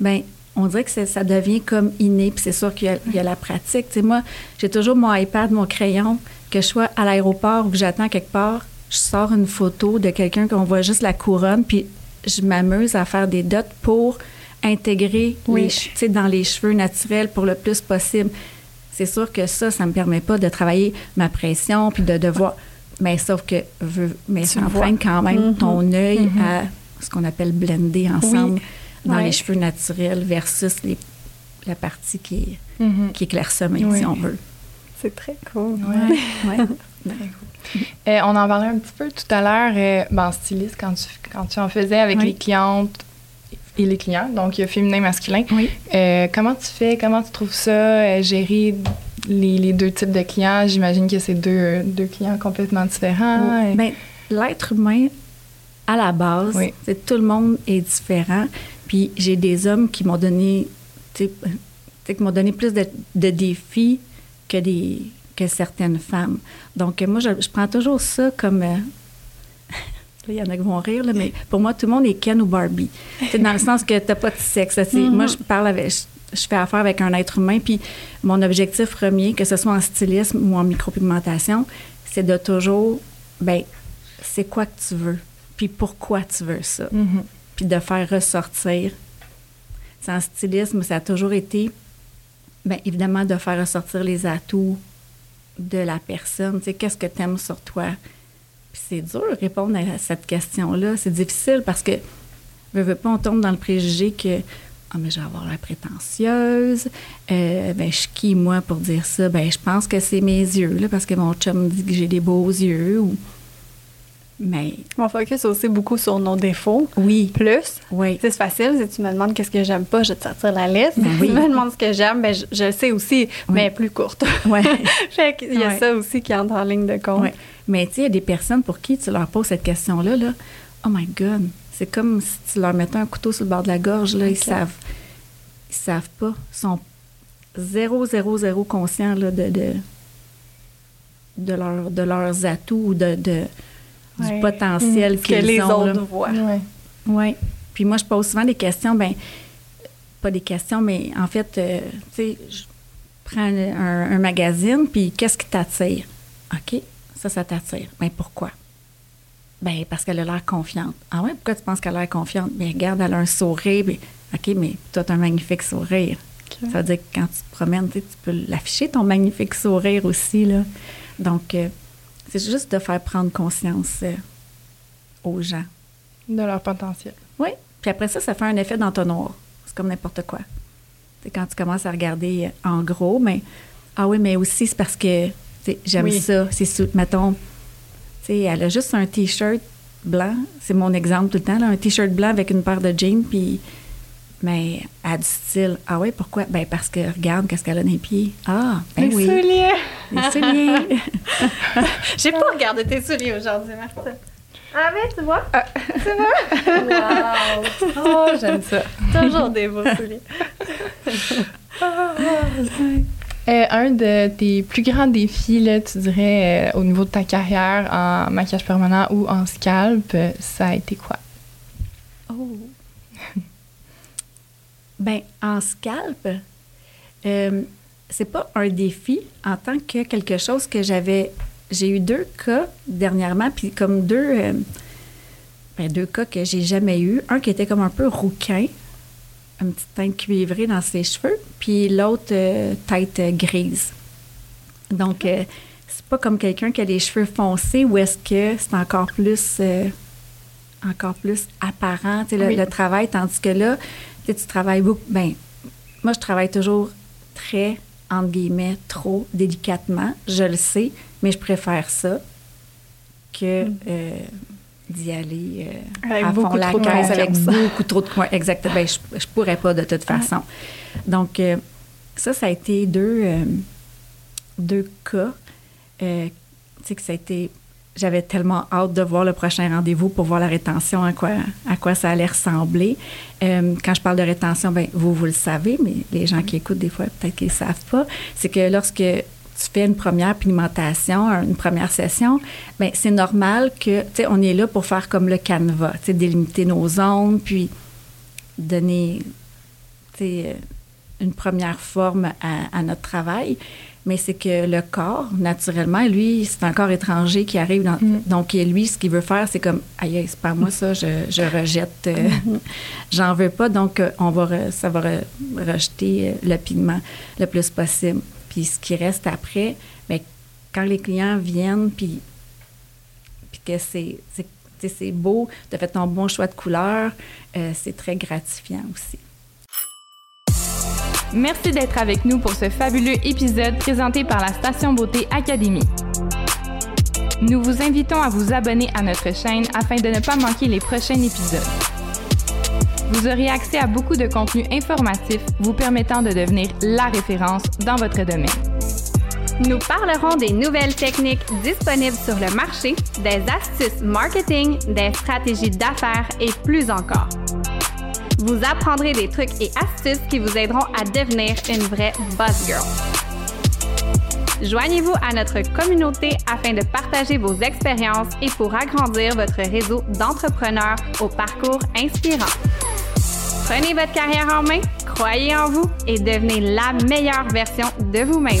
S3: ben on dirait que ça devient comme inné. Puis c'est sûr qu'il y, a- il y a la pratique. Tu sais, moi, j'ai toujours mon iPad, mon crayon, que je sois à l'aéroport ou que j'attends quelque part, je sors une photo de quelqu'un qu'on voit juste la couronne, puis je m'amuse à faire des dots pour intégrer
S4: Oui.
S3: les, dans les cheveux naturels pour le plus possible. C'est sûr que ça, ça me permet pas de travailler ma pression puis de devoir. Mais sauf que, veux- mais
S4: Tu
S3: entraîne quand même
S4: Mhm.
S3: ton œil
S2: Mhm.
S3: à ce qu'on appelle blender ensemble dans
S4: Ouais.
S3: les cheveux naturels versus les- la partie qui est, qui est clairsemée,
S2: Oui.
S3: si on veut.
S4: c'est très cool.
S2: Ouais.
S3: Ouais.
S2: Euh, on en parlait un petit peu tout à l'heure, euh, ben, en styliste, quand tu, quand tu en faisais avec
S3: Oui.
S2: les clientes et les clients, donc euh, féminin, masculin.
S3: Oui.
S2: Euh, comment tu fais, comment tu trouves ça, euh, gérer les, les deux types de clients? J'imagine que c'est deux, deux clients complètement différents. euh,
S3: Ben, l'être humain, à la base,
S2: Oui.
S3: c'est tout le monde est différent. Puis j'ai des hommes qui m'ont donné, tu sais, tu sais, qui m'ont donné plus de, de défis que des que certaines femmes. Donc euh, moi, je, je prends toujours ça comme euh, Là, il y en a qui vont rire, là, mais pour moi, tout le monde est Ken ou Barbie. C'est dans le sens que tu n'as pas de sexe. là,
S4: Mhm.
S3: Moi, je parle avec. Je, fais affaire avec un être humain, puis mon objectif premier, que ce soit en stylisme ou en micropigmentation, c'est de toujours, ben, c'est quoi que tu veux, puis pourquoi tu veux ça,
S2: mhm.
S3: puis de faire ressortir. C'est en stylisme, ça a toujours été, bien évidemment, de faire ressortir les atouts de la personne. Tu sais, qu'est-ce que tu aimes sur toi? Puis c'est dur de répondre à cette question-là. C'est difficile parce que, veux, veux pas, on tombe dans le préjugé que, ah, mais je vais avoir la prétentieuse. Euh, ben, je suis qui, moi, pour dire ça? Ben, je pense que c'est mes yeux, là, parce que mon chum dit que j'ai des beaux yeux. Ou... Mais
S4: On focus aussi beaucoup sur nos défauts.
S3: oui,
S4: Plus,
S3: oui.
S4: c'est facile. Si tu me demandes qu'est-ce que j'aime pas, je vais te sortir la liste.
S3: Ben
S4: Si
S3: oui.
S4: tu me demandes ce que j'aime, ben je, je le sais aussi, mais plus courte.
S3: Ouais.
S4: fait qu'il y a ça aussi qui entre en ligne de compte.
S3: Mais tu sais, il y a des personnes pour qui tu leur poses cette question-là, là, oh my God, c'est comme si tu leur mettais un couteau sur le bord de la gorge, là, ils savent. Ils savent pas. Ils sont zéro, zéro, zéro conscients là, de, de, de, leur- de leurs atouts ou de, de-
S4: Ouais.
S3: du potentiel
S4: que
S3: qu'ils
S4: les
S3: ont. là.
S4: autres voient.
S2: Ouais.
S3: Oui. Puis moi, je pose souvent des questions, ben pas des questions, mais en fait, euh, tu sais, je prends un, un magazine, puis qu'est-ce qui t'attire? OK, ça, ça t'attire. Mais pourquoi? Ben parce qu'elle a l'air confiante. Ah ouais, pourquoi tu penses qu'elle a l'air confiante? Bien, regarde, elle a un sourire. puis, OK, mais toi, tu as un magnifique sourire. Ça veut dire que quand tu te promènes, tu peux l'afficher, ton magnifique sourire aussi, là. Donc, euh, c'est juste de faire prendre conscience euh, aux gens.
S2: De leur potentiel.
S3: Oui. Puis après ça, ça fait un effet d'entonnoir. C'est comme n'importe quoi. C'est quand tu commences à regarder euh, en gros, mais ah oui, mais aussi c'est parce que j'aime
S4: Oui.
S3: ça. C'est sous, mettons, elle a juste un t-shirt blanc. C'est mon exemple tout le temps, là, un t-shirt blanc avec une paire de jeans, puis mais elle a du style. Ah oui, pourquoi? Ben parce que regarde qu'est-ce qu'elle a dans les pieds. Ah, ben
S4: Les
S3: oui.
S4: souliers.
S3: Les souliers.
S4: J'ai pas regardé tes souliers aujourd'hui, Martha. Ah, mais tu vois?
S2: Oh, j'aime ça.
S4: Toujours des beaux souliers.
S2: Un de tes plus grands défis, tu dirais, euh, au niveau de ta carrière en maquillage permanent ou en scalp, euh, ça a été quoi?
S3: Oh! ben, en scalp, euh, c'est pas un défi en tant que quelque chose que j'avais. J'ai eu deux cas dernièrement, puis comme deux, euh, ben, deux cas que j'ai jamais eu. Un qui était comme un peu rouquin, une petite teinte cuivrée dans ses cheveux, puis l'autre euh, tête euh, grise. Donc, euh, c'est pas comme quelqu'un qui a les cheveux foncés ou est-ce que c'est encore plus. euh, encore plus apparent, le,
S2: Oui.
S3: le travail, tandis que là, tu travailles beaucoup. Ben, moi, je travaille toujours très, entre guillemets, trop délicatement. Je le sais, mais je préfère ça que euh, d'y aller euh,
S4: Avec
S3: à fond la caisse avec
S4: confiance.
S3: beaucoup trop de coins. Exact. Ben, je, je pourrais pas de toute façon. Donc, euh, ça, ça a été deux, euh, deux cas. euh, tu sais, que ça a été. J'avais tellement hâte de voir le prochain rendez-vous pour voir la rétention, à quoi, à quoi ça allait ressembler. Quand je parle de rétention, ben, vous, vous le savez, mais les gens qui écoutent, des fois, peut-être qu'ils ne savent pas. C'est que lorsque tu fais une première pigmentation, une première session, ben c'est normal que, tu sais, on est là pour faire comme le canevas, tu sais, délimiter nos zones, puis donner, tu sais, euh, une première forme à, à notre travail. Mais c'est que le corps, naturellement, lui, c'est un corps étranger qui arrive dans. Donc, lui, ce qu'il veut faire, c'est comme, aïe, c'est pas moi ça, je, je rejette, euh, j'en veux pas. Donc, euh, on va, re- ça va re- rejeter le pigment le plus possible. Puis, ce qui reste après, bien, quand les clients viennent, puis, que c'est beau, tu as fait ton bon choix de couleur, euh, c'est très gratifiant aussi.
S2: Merci d'être avec nous pour ce fabuleux épisode présenté par la Station Beauté Académie. Nous vous invitons à vous abonner à notre chaîne afin de ne pas manquer les prochains épisodes. Vous aurez accès à beaucoup de contenus informatifs vous permettant de devenir la référence dans votre domaine.
S1: Nous parlerons des nouvelles techniques disponibles sur le marché, des astuces marketing, des stratégies d'affaires et plus encore. Vous apprendrez des trucs et astuces qui vous aideront à devenir une vraie boss girl. Joignez-vous à notre communauté afin de partager vos expériences et pour agrandir votre réseau d'entrepreneurs au parcours inspirant. Prenez votre carrière en main, croyez en vous et devenez la meilleure version de vous-même.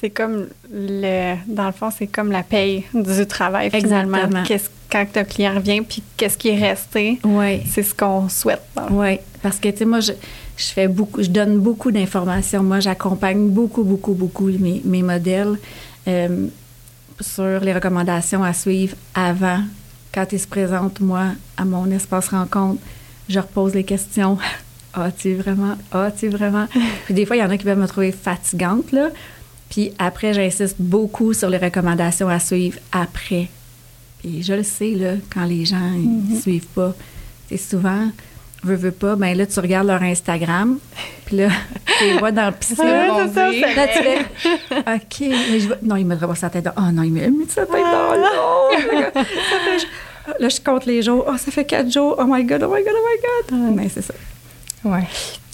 S4: C'est comme le. Dans le fond, c'est comme la paye du travail, finalement.
S3: Exactement.
S4: Quand un client revient, puis qu'est-ce qui est resté,
S3: Oui.
S4: c'est ce qu'on souhaite.
S3: Oui, parce que, tu sais, moi, je, je fais beaucoup, je donne beaucoup d'informations. Moi, j'accompagne beaucoup, beaucoup, beaucoup mes, mes modèles euh, sur les recommandations à suivre avant. Quand ils se présentent, moi, à mon espace rencontre, je repose les questions. As-tu vraiment? As-tu vraiment? Puis des fois, il y en a qui peuvent me trouver fatigante, là. Puis après, j'insiste beaucoup sur les recommandations à suivre après. Et je le sais, là, quand les gens ne suivent pas. C'est souvent, veux, veux pas, ben là, tu regardes leur Instagram, puis là, tu les vois dans la piscine.
S4: C'est ça,
S3: Là, tu fais, OK, mais je vais- non, il me pas sa tête dans, oh non, il m'a mis sa tête dans l'eau. Ça fait- Là, je compte les jours. Oh, ça fait quatre jours. Oh my God, oh my God, oh my God. Mais c'est ça.
S2: Ouais.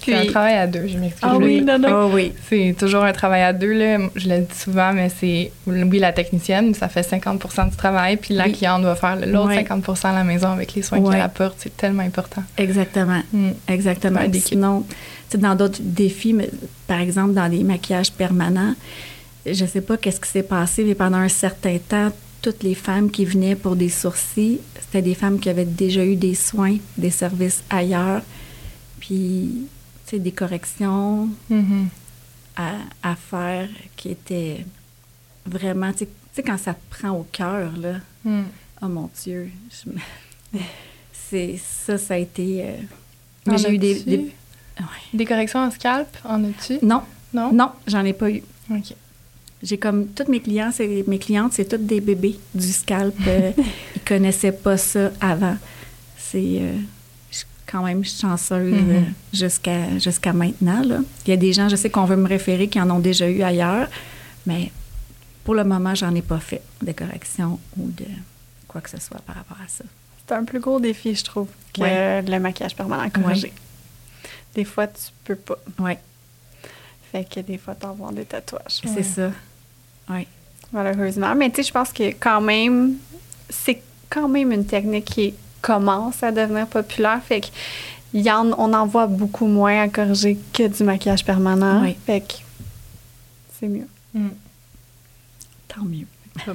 S2: C'est un
S4: Puis-
S2: travail à deux, je m'excuse.
S4: Ah
S2: je
S4: oui, non, non.
S3: Oh oui.
S2: C'est toujours un travail à deux, là. Je le dis souvent, mais c'est, oui, la technicienne, ça fait 50% du travail, puis la
S3: Oui.
S2: cliente doit faire l'autre
S3: Ouais.
S2: 50% à la maison avec les soins
S3: Ouais.
S2: qu'elle apporte. C'est tellement important.
S3: Exactement.
S2: Mm.
S3: Exactement.
S2: Ouais,
S3: Puis. Sinon, dans d'autres défis, mais, par exemple, dans les maquillages permanents, je sais pas qu'est-ce qui s'est passé, mais pendant un certain temps, toutes les femmes qui venaient pour des sourcils, c'était des femmes qui avaient déjà eu des soins, des services ailleurs, puis, tu sais, des corrections
S2: Mhm.
S3: à, à faire qui étaient vraiment, tu sais- quand ça te prend au cœur, là,
S2: Mm.
S3: oh mon Dieu, je c'est ça, ça a été... euh, mais j'ai eu des- des, Ouais.
S2: Des corrections en scalp, en as-tu?
S3: Non,
S2: Non?
S3: non, j'en ai pas eu.
S2: OK.
S3: J'ai comme toutes mes clients, c'est mes clientes, c'est toutes des bébés du scalp. euh, ils connaissaient pas ça avant. C'est euh, quand même chanceuse
S2: Mhm.
S3: euh, jusqu'à jusqu'à maintenant. Là. Il y a des gens, je sais qu'on veut me référer qui en ont déjà eu ailleurs, mais pour le moment, j'en ai pas fait de correction ou de quoi que ce soit par rapport à ça.
S4: C'est un plus gros défi, je trouve, que
S3: Ouais.
S4: le maquillage permanent corrigé. Des fois, tu peux pas.
S3: Oui,
S4: Fait que des fois, t'en vois des tatouages.
S3: c'est ça. Oui.
S4: Malheureusement. Mais tu sais, je pense que quand même, c'est quand même une technique qui commence à devenir populaire. Fait que y en, on en voit beaucoup moins à corriger que du maquillage permanent.
S3: Oui.
S4: Fait que c'est mieux.
S2: Mm.
S3: Tant mieux.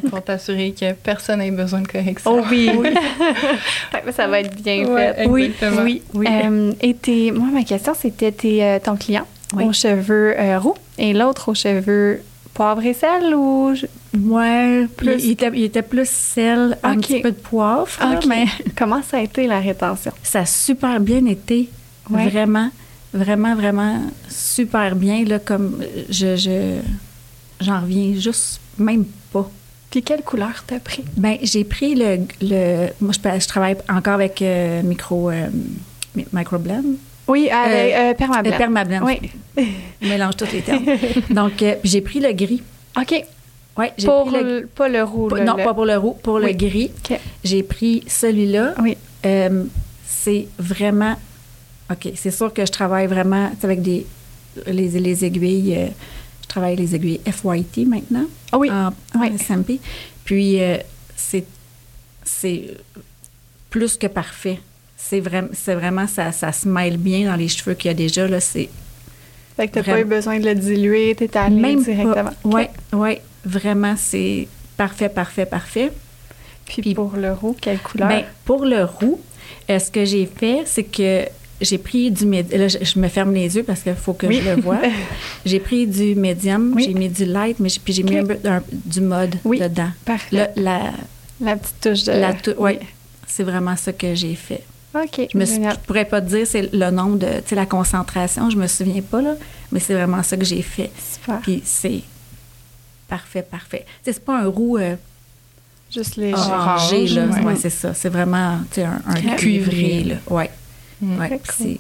S2: Pour t'assurer que personne n'ait besoin de correction.
S4: Oh oui! Que ça va être bien
S2: Ouais,
S4: fait.
S3: Oui,
S2: Exactement.
S3: oui, oui.
S4: Euh, et tes- moi, ma question, c'était tes, euh, ton client
S3: Oui.
S4: aux cheveux euh, roux et l'autre aux cheveux poivre et sel ou...
S3: Ouais,
S4: Plus-
S3: il, il était, il était plus sel, un petit peu de poivre, mais
S4: Comment ça a été la rétention?
S3: ça a super bien été.
S4: Ouais.
S3: Vraiment, vraiment, vraiment super bien. Là, comme je, je j'en reviens juste même pas.
S4: Puis quelle couleur t'as pris?
S3: Ben, j'ai pris le, le moi je, je travaille encore avec euh, micro euh, mi- microblend,
S4: Oui, avec euh, permablend.
S3: euh, permablend.
S4: Oui.
S3: Je mélange tous les termes. Donc euh, j'ai pris le gris.
S4: OK.
S3: Ouais, j'ai
S4: Pour
S3: pris le,
S4: le, pas le roux,
S3: pas- non,
S4: le-
S3: pas pour le roux, pour
S4: Oui.
S3: le gris. J'ai pris celui-là.
S4: Oui.
S3: Euh, c'est vraiment. OK, c'est sûr que je travaille vraiment avec des, les, les aiguilles. euh, je travaille les aiguilles FYT maintenant.
S4: Ah oui.
S3: En, en
S4: Oui.
S3: SMP. Puis, euh, c'est, c'est plus que parfait. C'est, vraiment c'est vraiment, ça, ça se mêle bien dans les cheveux qu'il y a déjà. Là, c'est
S4: Fait que t'as pas
S3: Vraiment.
S4: eu besoin de le diluer, t'es allé
S3: même
S4: directement.
S3: pas. Oui, oui, vraiment, c'est parfait, parfait, parfait.
S4: Puis,
S3: Puis-
S4: pour le roux, quelle couleur?
S3: Ben, pour le roux, euh, ce que j'ai fait, c'est que j'ai pris du médium. Là, je, je me ferme les yeux parce qu'il faut que
S4: Oui.
S3: je le vois. j'ai pris du médium,
S4: Oui.
S3: j'ai mis du light, mais j'ai- puis j'ai mis un peu un- du mode
S4: Oui.
S3: dedans.
S4: Parfait.
S3: La,
S4: La petite touche de...
S3: la tou- ouais, c'est vraiment ça que j'ai fait.
S4: OK,
S3: Je je pourrais pas te dire c'est le nombre de, tu sais, la concentration, je me souviens pas là, mais c'est vraiment ça que j'ai fait.
S4: Super.
S3: Puis c'est parfait, parfait. Tu sais, c'est pas un roux euh,
S4: Juste léger.
S3: orangé là,
S2: ouais.
S3: ouais, c'est ça. C'est vraiment, tu sais, un, un
S4: Cuivré.
S3: là, ouais.
S2: Mm.
S3: Ouais,
S4: cool.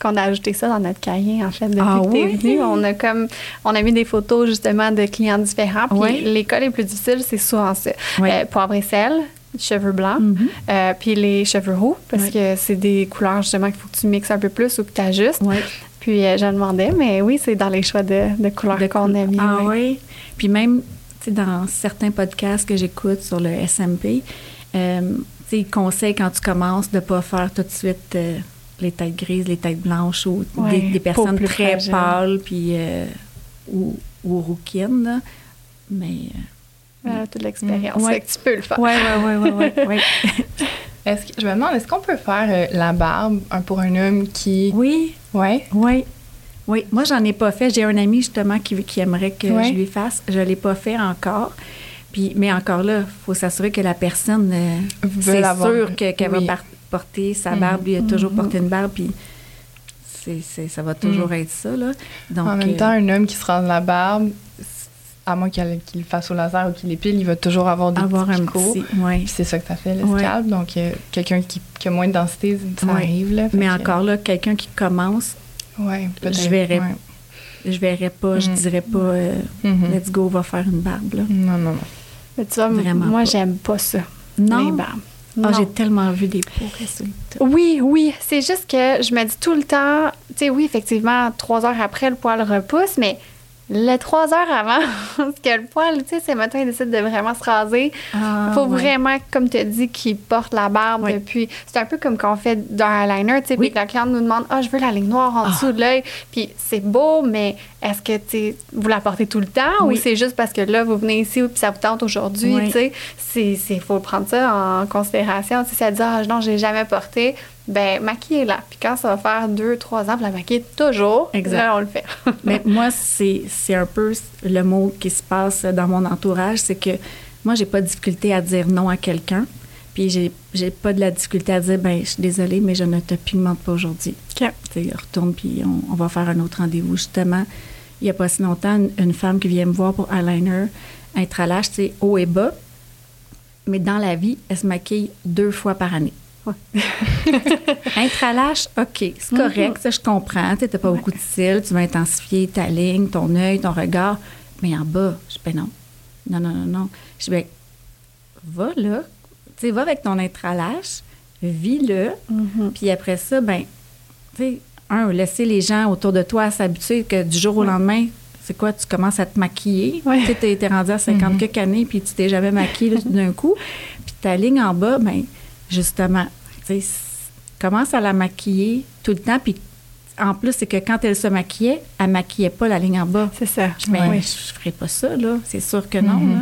S4: qu'on a ajouté ça dans notre cahier, en fait, depuis
S3: Ah
S4: que
S3: oui?
S4: venue. On a comme... On a mis des photos, justement, de clients différents. Puis
S3: Oui.
S4: les cas les plus difficiles, c'est souvent ça.
S3: Ouais.
S4: Euh, poivre et sel, cheveux blancs,
S3: Mhm.
S4: euh, puis les cheveux roux, parce
S3: Oui.
S4: que c'est des couleurs, justement, qu'il faut que tu mixes un peu plus ou que tu ajustes.
S3: Ouais.
S4: Puis euh, je demandais, mais oui, c'est dans les choix de, de couleurs
S3: De
S4: qu'on a mis.
S3: Ah
S4: oui.
S3: Oui. Puis même, tu sais, dans certains podcasts que j'écoute sur le SMP, euh, tu sais, ils conseillent quand tu commences de ne pas faire tout de suite euh, les têtes grises, les têtes blanches ou
S4: Ouais,
S3: des, personnes très
S4: fragile.
S3: pâles puis, euh, ou, ou rouquines. là. Mais.
S4: Elle a toute l'expérience.
S3: Mm. Ouais.
S4: Tu peux le faire.
S3: Oui, oui, oui, oui, oui.
S2: Est-ce que, je me demande, est-ce qu'on peut faire euh, la barbe un, pour un homme qui.
S3: Oui,
S2: Ouais.
S3: oui. Oui, moi, j'en ai pas fait. J'ai un ami, justement, qui, qui aimerait que
S2: Ouais.
S3: je lui fasse. Je l'ai pas fait encore. Puis, mais encore là, il faut s'assurer que la personne, euh, c'est sûr que- qu'elle
S2: Oui.
S3: va porter sa barbe. Lui, il a toujours
S4: Mhm.
S3: porté une barbe, puis ça va toujours
S2: Mhm.
S3: être ça. Là. Donc,
S2: en même
S3: euh,
S2: temps, un homme qui se rase la barbe, à moins qu'il le fasse au laser ou qu'il l'épile, il va toujours avoir des
S3: avoir
S2: petits picots.
S3: petit. Oui.
S2: Puis c'est ça que ça fait, le
S3: Ouais.
S2: scalp. Donc, euh, quelqu'un qui, qui a moins de densité, ça
S3: Ouais.
S2: arrive. Là,
S3: Mais
S2: que-
S3: encore là, quelqu'un qui commence,
S2: Ouais, peut-être.
S3: je verrais
S2: ouais.
S3: je verrais pas, je
S2: Mhm.
S3: dirais pas, euh,
S2: Mhm.
S3: let's go, va faire une barbe. Là.
S2: Non, non, non.
S4: Mais tu vois,
S3: Vraiment
S4: moi,
S3: pas.
S4: j'aime pas ça.
S3: Non?
S4: Les barbes.
S3: Ah,
S4: Non.
S3: j'ai tellement vu des peaux résultats.
S4: Oui, oui. C'est juste que je me dis tout le temps, tu sais, oui, effectivement, trois heures après, le poil repousse, mais les trois heures avant, parce que le poil, tu sais, c'est matin, il décide de vraiment se raser.
S3: Ah,
S4: Il faut
S3: ouais.
S4: vraiment, comme tu as dit, qu'il porte la barbe
S3: Oui.
S4: depuis. C'est un peu comme quand on fait d'un eyeliner, tu sais,
S3: Oui.
S4: puis la cliente nous demande Ah, je veux la ligne noire en
S3: Ah.
S4: dessous de l'œil. Puis c'est beau, mais est-ce que vous la portez tout le temps
S3: Oui.
S4: ou c'est juste parce que là, vous venez ici puis ça vous tente aujourd'hui,
S3: Oui.
S4: Il faut prendre ça en considération. Si elle dit Ah, non, j'ai jamais porté, ben maquillez-la. Puis quand ça va faire deux, trois ans, puis la maquiller toujours,
S3: Exact.
S4: là, on le fait.
S3: Mais moi, c'est un peu le mot qui se passe dans mon entourage, c'est que moi, j'ai pas de difficulté à dire non à quelqu'un. Puis j'ai pas de la difficulté à dire, ben, je suis désolée, mais je ne te pigmente pas aujourd'hui.
S4: OK.
S3: Tu sais, retourne, puis on, on va faire un autre rendez-vous. Justement, il y a pas si longtemps, une, une femme qui vient me voir pour eyeliner, intralash, c'est haut et bas. Mais dans la vie, elle se maquille deux fois par année. Intralash, OK, c'est correct, ça, je comprends. Tu n'as pas beaucoup de cils, tu vas intensifier ta ligne, ton œil, ton regard. Mais en bas, je dis, ben non. Non, non, non, non. Je dis, ben, va là. Tu sais, va avec ton intralash, vis-le.
S4: Mhm.
S3: Puis après ça, ben, tu sais, un, laisser les gens autour de toi s'habituer que du jour au lendemain, c'est quoi, tu commences à te maquiller?
S4: Ouais.
S3: Tu sais, t'es- rendu à 50
S2: Mhm.
S3: quelques années, puis tu t'es jamais maquillé là, d'un coup. Puis ta ligne en bas, ben, justement, tu sais, commence à la maquiller tout le temps. Puis en plus, c'est que quand elle se maquillait, elle maquillait pas la ligne en bas.
S4: C'est ça.
S3: Ben,
S4: Oui.
S3: je ferais pas ça, là. C'est sûr que non,
S2: Mhm.
S3: là.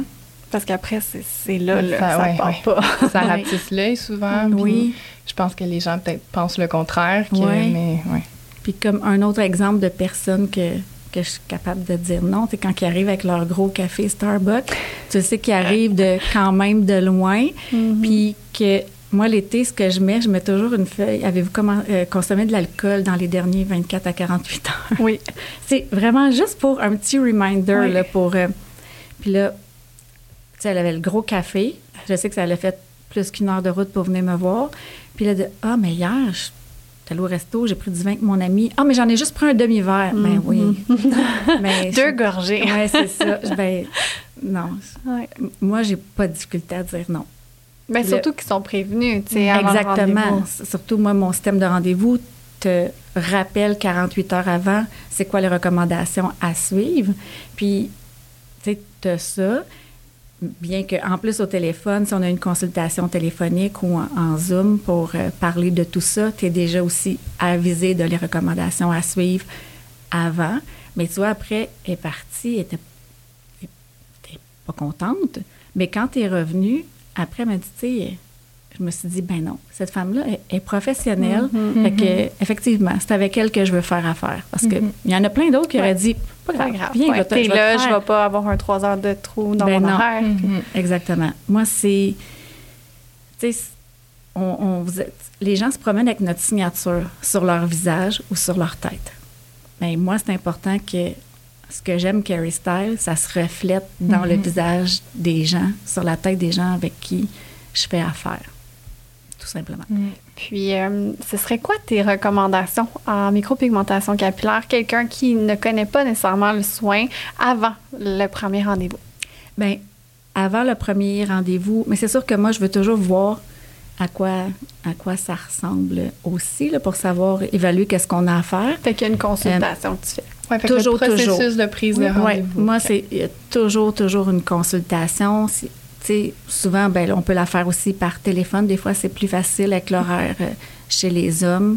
S4: Parce qu'après, c'est c'est là, là,
S2: Ça-
S4: ça,
S2: ouais,
S4: part
S2: ouais.
S4: pas.
S2: Ça rapetisse l'œil souvent.
S3: Oui.
S2: Je pense que les gens peut-être pensent le contraire. Que. Mais ouais.
S3: Puis comme un autre exemple de personne que, que je suis capable de dire non, c'est quand ils arrivent avec leur gros café Starbucks, tu sais qu'ils arrivent de quand même de loin,
S4: Mhm.
S3: puis que moi l'été, ce que je mets, je mets toujours une feuille. Avez-vous euh, consommé de l'alcool dans les derniers 24 à 48 heures?
S4: Oui.
S3: C'est vraiment juste pour un petit reminder,
S4: Oui.
S3: là, pour... euh, puis là, tu sais, elle avait le gros café. Je sais que ça allait fait plus qu'une heure de route pour venir me voir. Puis là, de « Ah, mais hier, je suis allée au resto, j'ai pris du vin avec mon ami. Ah, mais j'en ai juste pris un demi-verre. Ben oui. mais
S4: Deux gorgées.
S3: Oui, c'est ça. Ben, non.
S4: Ouais.
S3: Moi, j'ai pas de difficulté à dire non.
S4: Ben,
S3: Le-
S4: surtout qu'ils sont prévenus, tu sais,
S3: Exactement. Surtout, moi, mon système de rendez-vous te rappelle 48 heures avant c'est quoi les recommandations à suivre. Puis, tu sais, tu as ça. Bien qu'en plus, au téléphone, si on a une consultation téléphonique ou en, Zoom pour euh, parler de tout ça, tu es déjà aussi avisé de les recommandations à suivre avant. Mais tu vois, après, elle est partie, elle était, elle était pas contente. Mais quand tu es revenue, après, elle m'a dit, tu sais, je me suis dit, ben non, cette femme-là est, est professionnelle.
S4: Mhm.
S3: Fait que, effectivement, c'est avec elle que je veux faire affaire. Parce qu'il
S2: Mhm.
S3: y en a plein d'autres qui
S4: Ouais.
S3: auraient dit, pas
S4: Pas
S3: grave,
S4: grave.
S3: viens,
S4: Ouais,
S3: je vais
S4: là, je vais pas avoir un trois heures de trou dans
S3: Ben
S4: mon
S3: non.
S4: horaire.
S2: Mhm.
S3: Exactement. Moi, c'est. Tu sais, on, on vous- les gens se promènent avec notre signature sur leur visage ou sur leur tête. Mais moi, c'est important que ce que j'aime Carrie Style, ça se reflète dans le
S2: Mhm.
S3: visage des gens, sur la tête des gens avec qui je fais affaire. Tout simplement.
S2: Mhm.
S4: Puis, euh, ce serait quoi tes recommandations en micropigmentation capillaire? Quelqu'un qui ne connaît pas nécessairement le soin avant le premier rendez-vous?
S3: Bien, avant le premier rendez-vous, mais c'est sûr que moi, je veux toujours voir à quoi, à quoi ça ressemble aussi, là, pour savoir évaluer qu'est-ce qu'on a à faire.
S4: Fait qu'il y a une consultation que tu fais.
S2: Ouais, fait que
S3: Toujours,
S2: le processus
S3: toujours.
S2: de prise de
S3: Ouais,
S2: rendez-vous.
S3: moi, c'est toujours, toujours une consultation. C'est- souvent, ben, on peut la faire aussi par téléphone. Des fois, c'est plus facile avec l'horaire euh, chez les hommes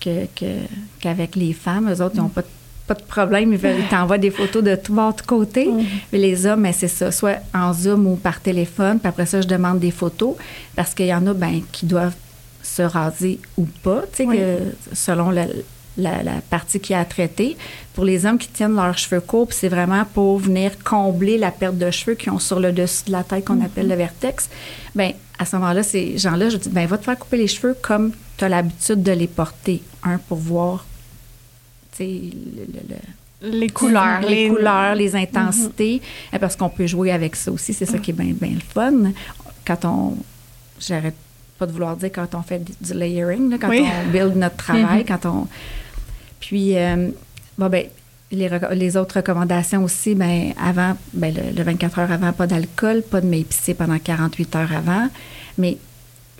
S3: que, que- qu'avec les femmes. Eux autres, ils n'ont pas, de- pas de problème. Ils, veulent- ils t'envoient des photos de tout bord, de côté. Mais les hommes, ben, c'est ça, soit en Zoom ou par téléphone. Puis après ça, je demande des photos parce qu'il y en a ben, qui doivent se raser ou pas,
S4: Oui.
S3: que selon la- la partie qui a à traiter. Pour les hommes qui tiennent leurs cheveux courts, c'est vraiment pour venir combler la perte de cheveux qu'ils ont sur le dessus de la tête qu'on appelle le vertex. Ben à ce moment-là, ces gens-là, je dis, ben va te faire couper les cheveux comme tu as l'habitude de les porter. Un, pour voir, tu sais, le- le- le,
S4: Les couleurs.
S3: les, couleurs, les intensités, euh, parce qu'on peut jouer avec ça aussi. C'est ça qui est bien bien le fun. Quand on, j'arrête pas de vouloir dire quand on fait du- layering, là, quand
S4: Oui.
S3: on build notre travail,
S2: Mhm.
S3: quand on, puis euh, bon ben les, autres recommandations aussi, ben avant, ben le, le 24 heures avant, pas d'alcool, pas de m'épicer pendant 48 heures avant, mais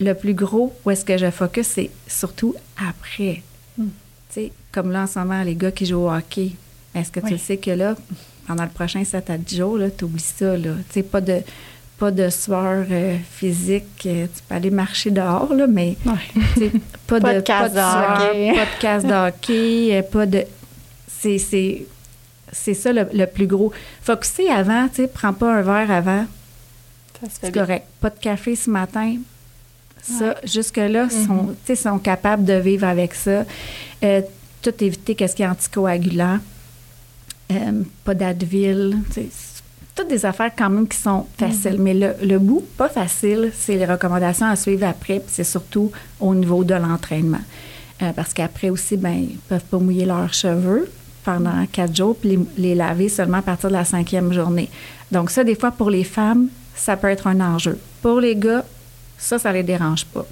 S3: le plus gros, où est-ce que je focus, c'est surtout après.
S4: Mm.
S3: Tu sais, comme là en ce moment, les gars qui jouent au hockey, est-ce que tu le sais que là, pendant le prochain 7 à 10 jours, tu oublies ça, là. Tu sais, pas de, pas de sueur euh, physique. euh, tu peux aller marcher dehors, là, mais
S4: Ouais.
S3: pas,
S4: Pas
S3: de,
S4: de casse
S3: pas de
S4: de
S3: pas de casse de hockey, euh, pas de... C'est, c'est, ça le, le plus gros. Focuser avant, tu sais, prends pas un verre avant, c'est correct. Pas de café ce matin. Ça,
S4: Ouais.
S3: jusque-là, sont, tu sais, sont capables de vivre avec ça. Euh, tout éviter qu'est-ce qui est anticoagulant. Euh, pas d'Advil. Toutes des affaires quand même qui sont faciles. Mais le, le bout, pas facile, c'est les recommandations à suivre après. puis c'est surtout au niveau de l'entraînement. Euh, parce qu'après aussi, ben, ils peuvent pas mouiller leurs cheveux pendant quatre jours, puis les, les laver seulement à partir de la cinquième journée. Donc ça, des fois, pour les femmes, ça peut être un enjeu. Pour les gars, ça, ça les dérange pas.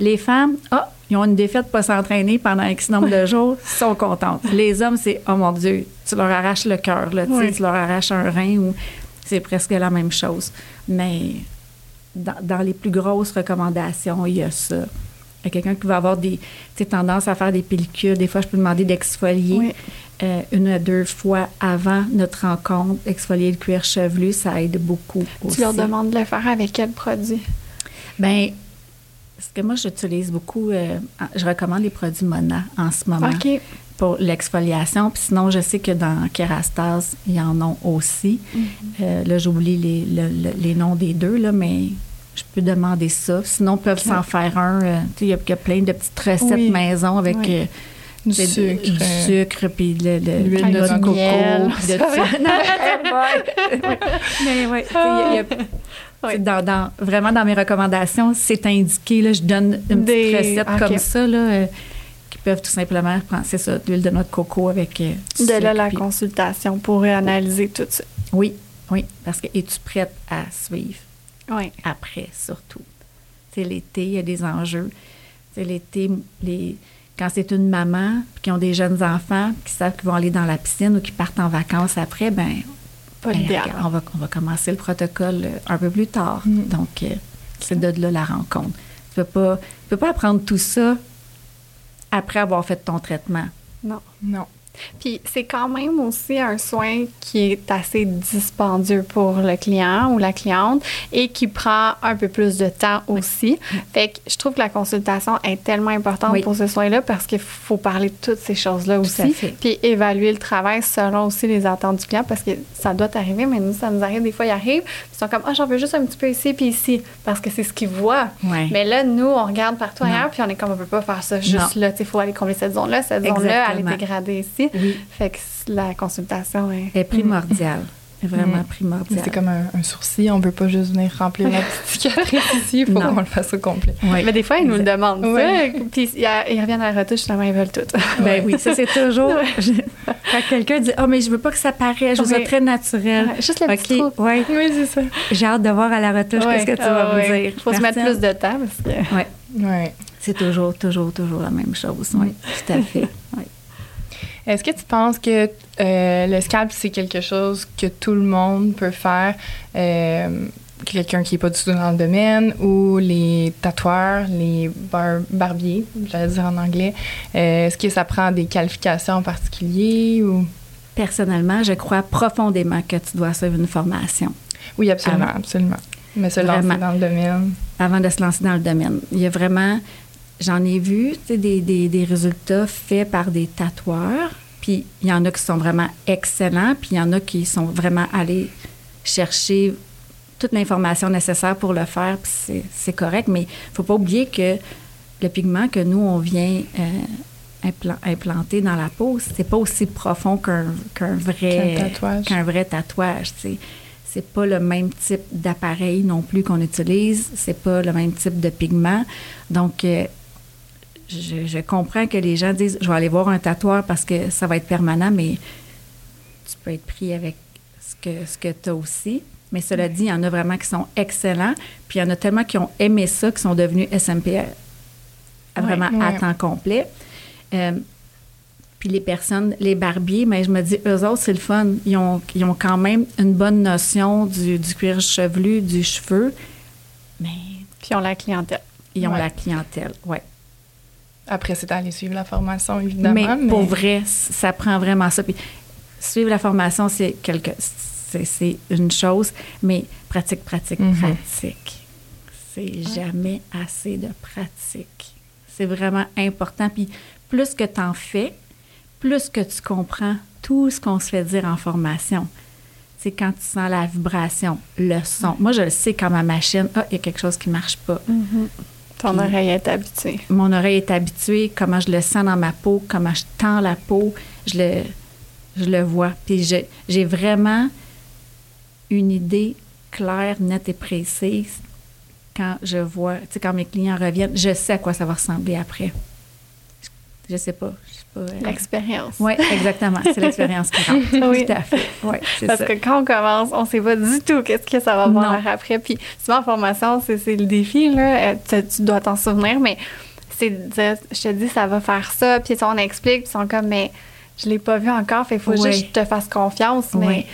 S3: Les femmes, ah, ils ont une défaite pas s'entraîner pendant X nombre de jours, sont contentes. Les hommes, c'est, oh mon Dieu, tu leur arraches le cœur, là, tu sais,
S4: Oui.
S3: tu leur arraches un rein ou c'est presque la même chose. Mais dans, dans les plus grosses recommandations, il y a ça. à quelqu'un qui va avoir des tendances à faire des pellicules, des fois, je peux demander d'exfolier euh, une à deux fois avant notre rencontre, exfolier le cuir chevelu, ça aide beaucoup.
S4: Tu leur demandes de le faire avec quel produit?
S3: Bien, parce que moi, j'utilise beaucoup, euh, je recommande les produits Mona en ce moment. Pour l'exfoliation. Puis sinon, je sais que dans Kerastase, il y en a aussi. Mm-hmm. Euh, là, j'oublie les, les, noms des deux, là, mais je peux demander ça. Sinon, ils peuvent s'en faire un. Euh, il y, a plein de petites recettes maison avec
S2: du sucre. Du
S3: sucre, puis le,
S2: l'huile de, coco.
S3: Mais oui, il y a dans, vraiment, dans mes recommandations, c'est indiqué. Là, je donne une petite recette comme ça, là, euh, qui peuvent tout simplement prendre, c'est ça, l'huile de noix de coco avec. Euh,
S4: de là, la consultation pour analyser tout ça.
S3: Oui, oui. Parce que es-tu prête à suivre?
S4: Oui.
S3: Après, surtout. C'est l'été, il y a des enjeux. C'est l'été, les, quand c'est une maman qui ont des jeunes enfants qui savent qu'ils vont aller dans la piscine ou qui partent en vacances après, ben ben, on, va, on va commencer le protocole euh, un peu plus tard. Mm. Donc, euh, c'est de là la rencontre. Tu ne peux, pas, peux pas apprendre tout ça après avoir fait ton traitement?
S4: Non. Non. Puis c'est quand même aussi un soin qui est assez dispendieux pour le client ou la cliente et qui prend un peu plus de temps aussi. Fait que je trouve que la consultation est tellement importante pour ce soin-là parce qu'il faut parler de toutes ces choses-là aussi. Puis évaluer le travail selon aussi les attentes du client parce que ça doit arriver, mais nous, ça nous arrive, des fois, ils arrivent, ils sont comme, ah, j'en veux juste un petit peu ici puis ici parce que c'est ce qu'ils voient. Mais là, nous, on regarde partout ailleurs puis on est comme, on peut pas faire ça juste là. Il faut aller combler cette zone-là, cette zone-là, aller dégrader ici. Oui. Fait que la consultation est,
S3: est primordiale. Est vraiment primordiale.
S2: C'est comme un, sourcil, on ne veut pas juste venir remplir la petite cicatrice ici, il faut qu'on le fasse au complet.
S4: Oui. Mais des fois, ils nous le demandent, puis ils, reviennent à la retouche, finalement, ils veulent tout.
S3: ben oui, ça c'est toujours... Quand quelqu'un dit « Oh, mais je veux pas que ça paraisse, je veux ça très naturel.
S4: juste le petit
S3: Oui, c'est ça. J'ai hâte de voir à la retouche qu'est-ce que tu vas ah, me dire.
S4: Il faut se mettre plus de temps parce que...
S3: Oui. Ouais. C'est toujours, toujours, toujours la même chose. Oui, tout à fait. Oui.
S2: Est-ce que tu penses que euh, le scalp, c'est quelque chose que tout le monde peut faire? Euh, quelqu'un qui n'est pas du tout dans le domaine ou les tatoueurs, les barbiers, j'allais dire en anglais. Euh, est-ce que ça prend des qualifications en particulier ou?
S3: Personnellement, je crois profondément que tu dois suivre une formation.
S2: Oui, absolument, absolument. Mais se lancer dans le domaine.
S3: Avant de se lancer dans le domaine. Il y a vraiment j'en ai vu des, des, des, résultats faits par des tatoueurs. Puis il y en a qui sont vraiment excellents, puis il y en a qui sont vraiment allés chercher toute l'information nécessaire pour le faire, puis c'est correct. Mais il ne faut pas oublier que le pigment que nous, on vient euh, implanter dans la peau, c'est pas aussi profond qu'un vrai, tatouage. qu'un vrai tatouage. C'est pas le même type d'appareil non plus qu'on utilise, c'est pas le même type de pigment. Donc, euh, je, comprends que les gens disent je vais aller voir un tatoueur parce que ça va être permanent, mais tu peux être pris avec ce que, ce que tu as aussi. Mais cela dit, il y en a vraiment qui sont excellents, puis il y en a tellement qui ont aimé ça, qui sont devenus SMP vraiment à temps complet. Euh, puis les personnes, les barbiers, mais je me dis, eux autres, c'est le fun. Ils ont, ils ont quand même une bonne notion du, du cuir chevelu, du cheveu, mais...
S4: Puis ils ont la clientèle.
S3: Ils ont la clientèle, oui.
S2: Après, c'est d'aller suivre la formation, évidemment.
S3: Mais, pour vrai, ça prend vraiment ça. Puis, suivre la formation, c'est quelque, c'est une chose, mais pratique, pratique, mhm. pratique. C'est jamais assez de pratique. C'est vraiment important. Puis, plus que tu en fais, plus que tu comprends tout ce qu'on se fait dire en formation. C'est quand tu sens la vibration, le son. Moi, je le sais quand ma machine, ah, il y a quelque chose qui ne marche pas.
S4: Mhm. Ton oreille est habituée.
S3: Mon oreille est habituée, comment je le sens dans ma peau, comment je tends la peau, je le, je le vois. Puis j'ai vraiment une idée claire, nette et précise quand je vois, tu sais, quand mes clients reviennent, je sais à quoi ça va ressembler après. Je sais pas.
S4: Euh, l'expérience.
S3: Oui, exactement. C'est l'expérience qui rentre. oui. Tout à fait. Oui,
S4: Parce que quand on commence, on ne sait pas du tout qu'est-ce que ça va voir après. Puis souvent, en formation, c'est le défi. Là. Euh, tu, dois t'en souvenir, mais c'est de dire, je te dis, ça va faire ça. Puis on explique, puis ils sont comme, mais je ne l'ai pas vu encore. il faut juste que je te fasse confiance. Mais,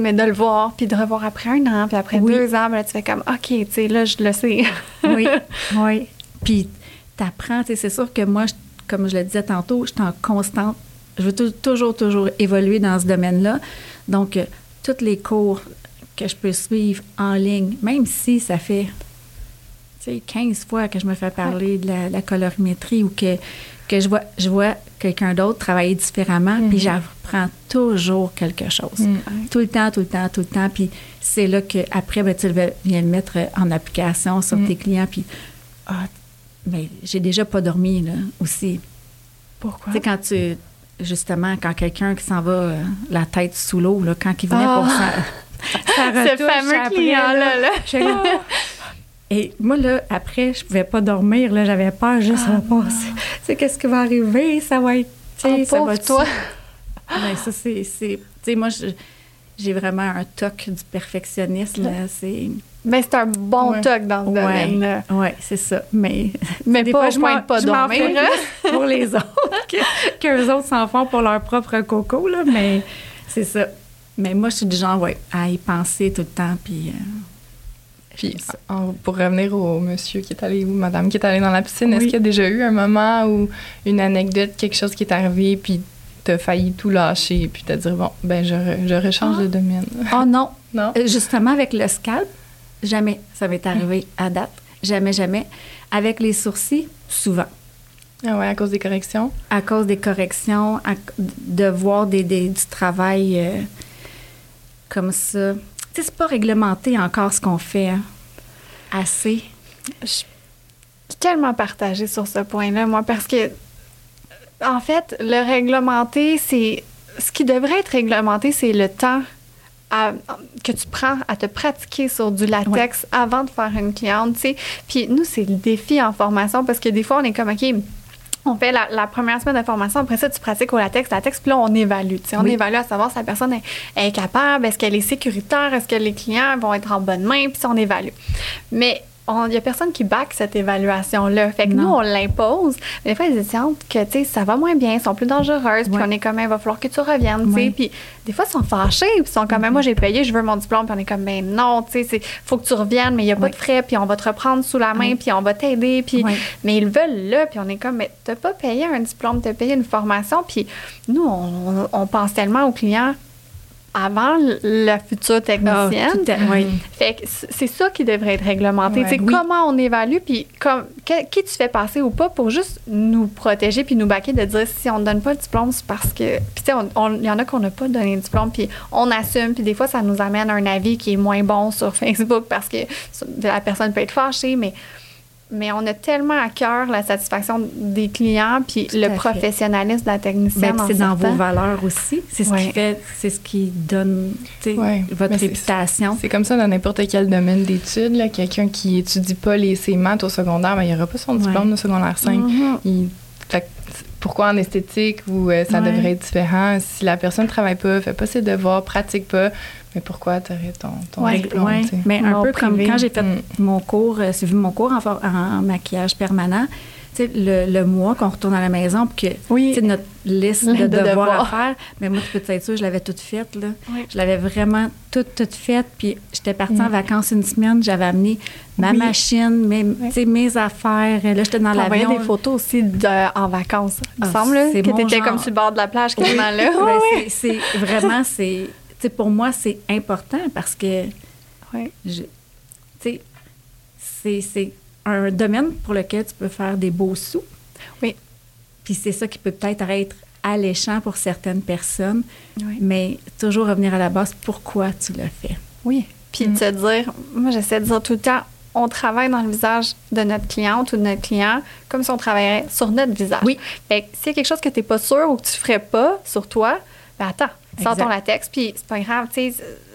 S4: mais de le voir, puis de revoir après un an, puis après deux ans, ben là, tu fais comme, OK, tu sais, là, je le sais.
S3: oui, oui. Puis t'apprends. C'est sûr que moi, comme je le disais tantôt, je suis en constante. Je veux toujours, toujours évoluer dans ce domaine-là. Donc, euh, tous les cours que je peux suivre en ligne, même si ça fait 15 fois que je me fais parler de la, colorimétrie ou que, que je vois, je vois quelqu'un d'autre travailler différemment, puis mm-hmm. j'apprends toujours quelque chose. Mm. Tout le temps, tout le temps, tout le temps. Puis c'est là qu'après, ben, tu viens le mettre en application sur mm. tes clients, puis ah, mais j'ai déjà pas dormi, là, aussi.
S4: Pourquoi?
S3: Tu sais, quand tu. Justement, quand quelqu'un qui s'en va euh, la tête sous l'eau, là, quand il venait pour ça.
S4: ça Ce fameux client-là, là.
S3: Et moi, là, après, je pouvais pas dormir, là, j'avais peur juste ah, de passer. C'est qu'est-ce qui va arriver? Ça va être.
S4: Oh, ça va toi.
S3: Mais ça, c'est. Tu sais, moi, j'ai vraiment un toc du perfectionnisme, là. C'est.
S4: Mais c'est un bon toc dans le domaine.
S3: Oui, c'est ça. Mais,
S4: mais pas, je ne pas dormir.
S3: pour les autres, qu'eux autres s'en font pour leur propre coco, là. Mais c'est ça. Mais moi, je suis du genre, ouais, à y penser tout le temps, puis... Euh,
S2: puis, pour revenir au monsieur qui est allé ou madame qui est allée dans la piscine, est-ce qu'il y a déjà eu un moment où une anecdote, quelque chose qui est arrivé, puis t'as failli tout lâcher, puis t'as dit, bon, ben, je, je rechange de domaine?
S3: Oh non. non? Euh, justement, avec le scalp, Jamais. Ça m'est arrivé à date. Jamais, jamais. Avec les sourcils, souvent.
S2: Ah ouais, à cause des corrections?
S3: À cause des corrections, de voir des, du travail euh, comme ça. Tu sais, c'est pas réglementé encore ce qu'on fait. Hein. Assez.
S4: Je suis tellement partagée sur ce point-là, moi, parce que, en fait, le réglementé, c'est. Ce qui devrait être réglementé, c'est le temps que tu prends à te pratiquer sur du latex avant de faire une cliente, tu sais. Puis nous, c'est le défi en formation parce que des fois, on est comme, OK, on fait la, première semaine de formation, après ça, tu pratiques au latex, latex, puis là, on évalue. Tu sais, on évalue à savoir si la personne est, est capable, est-ce qu'elle est sécuritaire, est-ce que les clients vont être en bonne main, puis on évalue. Mais il n'y a personne qui back cette évaluation-là. Fait que nous, on l'impose. Des fois, les étudiantes que, tu sais, ça va moins bien, sont plus dangereuses, puis on est comme, il va falloir que tu reviennes, tu sais. Puis des fois, ils sont fâchés, puis ils sont comme, moi, j'ai payé, je veux mon diplôme, puis on est comme, ben non, tu sais, il faut que tu reviennes, mais il n'y a pas de frais, puis on va te reprendre sous la main, puis on va t'aider, puis. Mais ils veulent là, puis on est comme, mais t'as pas payé un diplôme, t'as payé une formation, puis nous, on, on pense tellement aux clients avant la future technicienne.
S3: oui.
S4: Fait que c'est ça qui devrait être réglementé. Ouais, Comment on évalue, puis comme, qui tu fais passer ou pas pour juste nous protéger puis nous baquer de dire si on ne donne pas le diplôme, c'est parce que. Puis tu sais, il y en a qu'on n'a pas donné le diplôme, puis on assume, puis des fois, ça nous amène un avis qui est moins bon sur Facebook parce que la personne peut être fâchée, mais mais on a tellement à cœur la satisfaction des clients puis le professionnalisme de la technicienne.
S3: Ben, c'est dans vos valeurs aussi. C'est ce qui fait, c'est ce qui donne votre réputation.
S2: C'est comme ça dans n'importe quel domaine d'études. Quelqu'un qui étudie pas les ses maths au secondaire, ben, il n'y aura pas son diplôme de secondaire 5. Mm-hmm. pourquoi en esthétique où euh, ça devrait être différent? Si la personne ne travaille pas, fait pas ses devoirs, pratique pas, mais pourquoi tu aurais ton, ton diplôme?
S3: Mais un peu comme quand j'ai fait mm. mon cours, euh, suivi mon cours en, en maquillage permanent, tu sais, le, le, mois qu'on retourne à la maison, puis que oui. notre liste de, devoirs à faire, mais moi, tu peux être sûre, je l'avais toute faite. Là. Je l'avais vraiment toute, toute faite. Puis j'étais partie en mm. vacances une semaine, j'avais amené ma machine, mes, mes affaires. Là, j'étais dans l'avion.
S4: des photos aussi de, en vacances, il me ah, semble, que tu étais comme sur le bord de la plage, quasiment là.
S3: Ben, c'est vraiment, c'est pour moi, c'est important parce que c'est un domaine pour lequel tu peux faire des beaux sous.
S4: Oui.
S3: Puis c'est ça qui peut peut-être être alléchant pour certaines personnes, mais toujours revenir à la base, pourquoi tu le fais?
S4: Oui. Puis mm. te dire, moi j'essaie de dire tout le temps, on travaille dans le visage de notre cliente ou de notre client comme si on travaillait sur notre visage.
S3: Oui.
S4: Fait s'il y a quelque chose que tu n'es pas sûr ou que tu ne ferais pas sur toi, ben attends, Sors ton latex, puis c'est pas grave.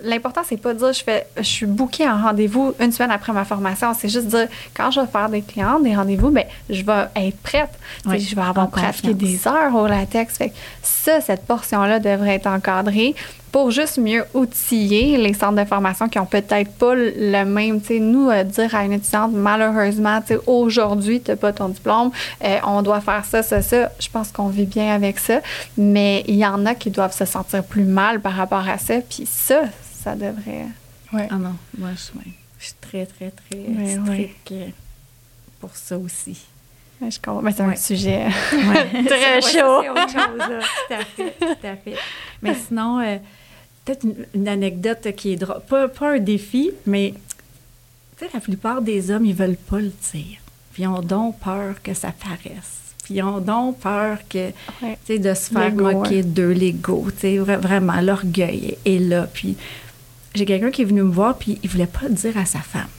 S4: L'important, c'est pas de dire je, fais, je suis bookée en rendez-vous une semaine après ma formation. C'est juste dire quand je vais faire des clients, des rendez-vous, ben, je vais être prête. je vais avoir pratiqué des heures au latex. Fait ça, cette portion-là devrait être encadrée pour juste mieux outiller les centres de formation qui ont peut-être pas le même, tu sais, nous, euh, dire à une étudiante, malheureusement, tu sais, aujourd'hui, tu n'as pas ton diplôme, euh, on doit faire ça, ça, ça. Je pense qu'on vit bien avec ça, mais il y en a qui doivent se sentir plus mal par rapport à ça, puis ça, ça devrait...
S3: Ouais. Ah non, moi, je, suis très, très, très stricte pour ça aussi.
S4: je comprends. Mais c'est un
S3: Ouais.
S4: sujet
S3: Ouais.
S4: très
S3: Ouais,
S4: chaud.
S3: C'est autre chose, là. Tout à fait, tout à fait. Mais sinon, euh, peut-être une, une anecdote qui est drôle. Pas, pas un défi, mais tu sais, la plupart des hommes, ils veulent pas le dire. Puis ils ont donc peur que ça paraisse. Puis ils ont donc peur que,
S4: Ouais.
S3: de se faire moquer d'eux, l'ego. Vraiment, l'orgueil est là. Puis j'ai quelqu'un qui est venu me voir, puis il voulait pas le dire à sa femme.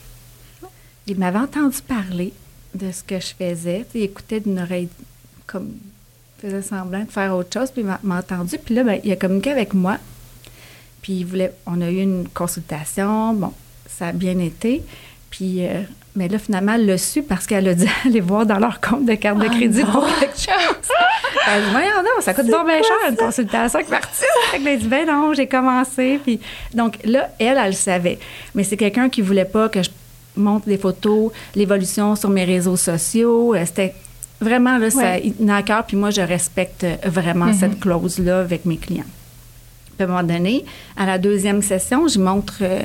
S3: Il m'avait entendu parler de ce que je faisais. Il écoutait d'une oreille comme faisait semblant de faire autre chose, puis il m'a m'a entendu. Puis là, ben, il a communiqué avec moi. Puis il voulait, on a eu une consultation. Bon, ça a bien été. Puis, euh, mais là, finalement, elle l'a su parce qu'elle a dit aller voir dans leur compte de carte de crédit pour quelque chose. Elle a dit, voyons non, ça coûte donc bien cher une consultation avec l'artiste. Elle dit, ben non, j'ai commencé. Puis, donc là, elle, elle le savait. Mais c'est quelqu'un qui voulait pas que je montre des photos, l'évolution sur mes réseaux sociaux. Euh, C'était vraiment, là, ça, il à cœur. Puis moi, je respecte vraiment cette clause-là avec mes clients. Puis à un moment donné, à la deuxième session, je montre, euh,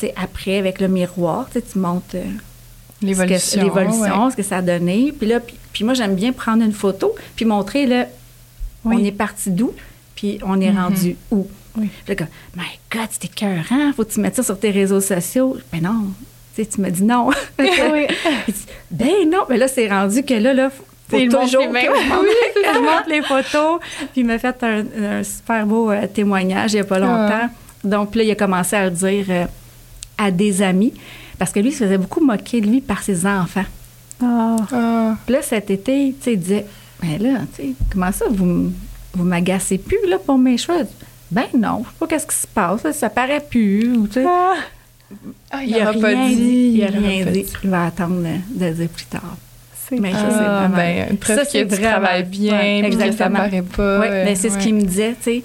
S3: tu sais, après, avec le miroir, tu montres euh, ce que-
S2: L'évolution.
S3: l'évolution,
S2: ouais.
S3: ce que ça a donné. Puis là, puis, puis moi, j'aime bien prendre une photo, puis montrer, là,
S4: Oui.
S3: on est parti d'où, puis on est
S2: Mhm.
S3: rendu où.
S4: Oui.
S3: Puis là, comme, my God, c'était écœurant, faut que tu mettes ça sur tes réseaux sociaux. Ben non, tu me dis non.
S4: Oui.
S3: Ben non, mais là, c'est rendu que là, là, je montre, que je montre les photos. Puis il m'a fait un, un super beau euh, témoignage il n'y a pas longtemps. Donc là, il a commencé à le dire euh, à des amis, parce que lui, il se faisait beaucoup moquer de lui par ses enfants.
S4: Ah.
S2: Ah.
S3: Puis là, cet été, tu sais, il disait, ben là, tu sais, comment ça, vous, vous m'agacez plus, là, pour mes cheveux? Ben non, je sais pas qu'est-ce qui se passe, là, ça paraît plus, ou.
S2: Ah,
S3: Il a
S2: aura
S3: rien dit. Il a rien
S2: pas
S3: dit. Il va attendre de, de le dire plus tard.
S4: C'est
S3: Mais
S2: Ah, ben, preuve
S3: ça,
S2: que
S3: c'est
S2: tu
S3: vraiment-
S2: travailles bien,
S3: ouais,
S2: puis que ça
S3: exactement.
S2: paraît pas.
S3: Oui, mais c'est ce qu'il me disait, tu sais,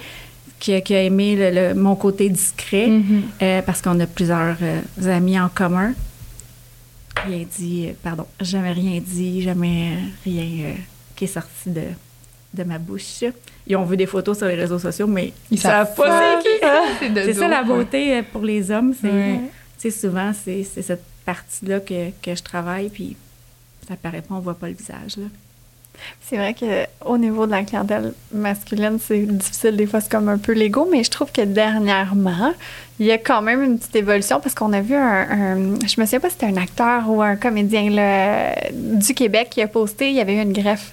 S3: qui, a- qui a aimé le- le- mon côté discret,
S2: Mhm.
S3: euh, parce qu'on a plusieurs euh, amis en commun. Rien dit, euh, pardon, jamais rien dit, jamais rien euh, qui est sorti de, de ma bouche. Ils ont vu des photos sur les réseaux sociaux, mais ils, savent pas c'est qui.
S2: C'est de
S3: C'est ça la beauté pour les hommes, c'est souvent c'est c'est cette partie-là que, que je travaille, puis ça paraît pas, on voit pas le visage. Là.
S4: C'est vrai qu'au niveau de la clientèle masculine, c'est difficile. Des fois, c'est comme un peu l'ego, mais je trouve que dernièrement, il y a quand même une petite évolution parce qu'on a vu un, un- Je me souviens pas si c'était un acteur ou un comédien là, du Québec qui a posté, il y avait eu une greffe.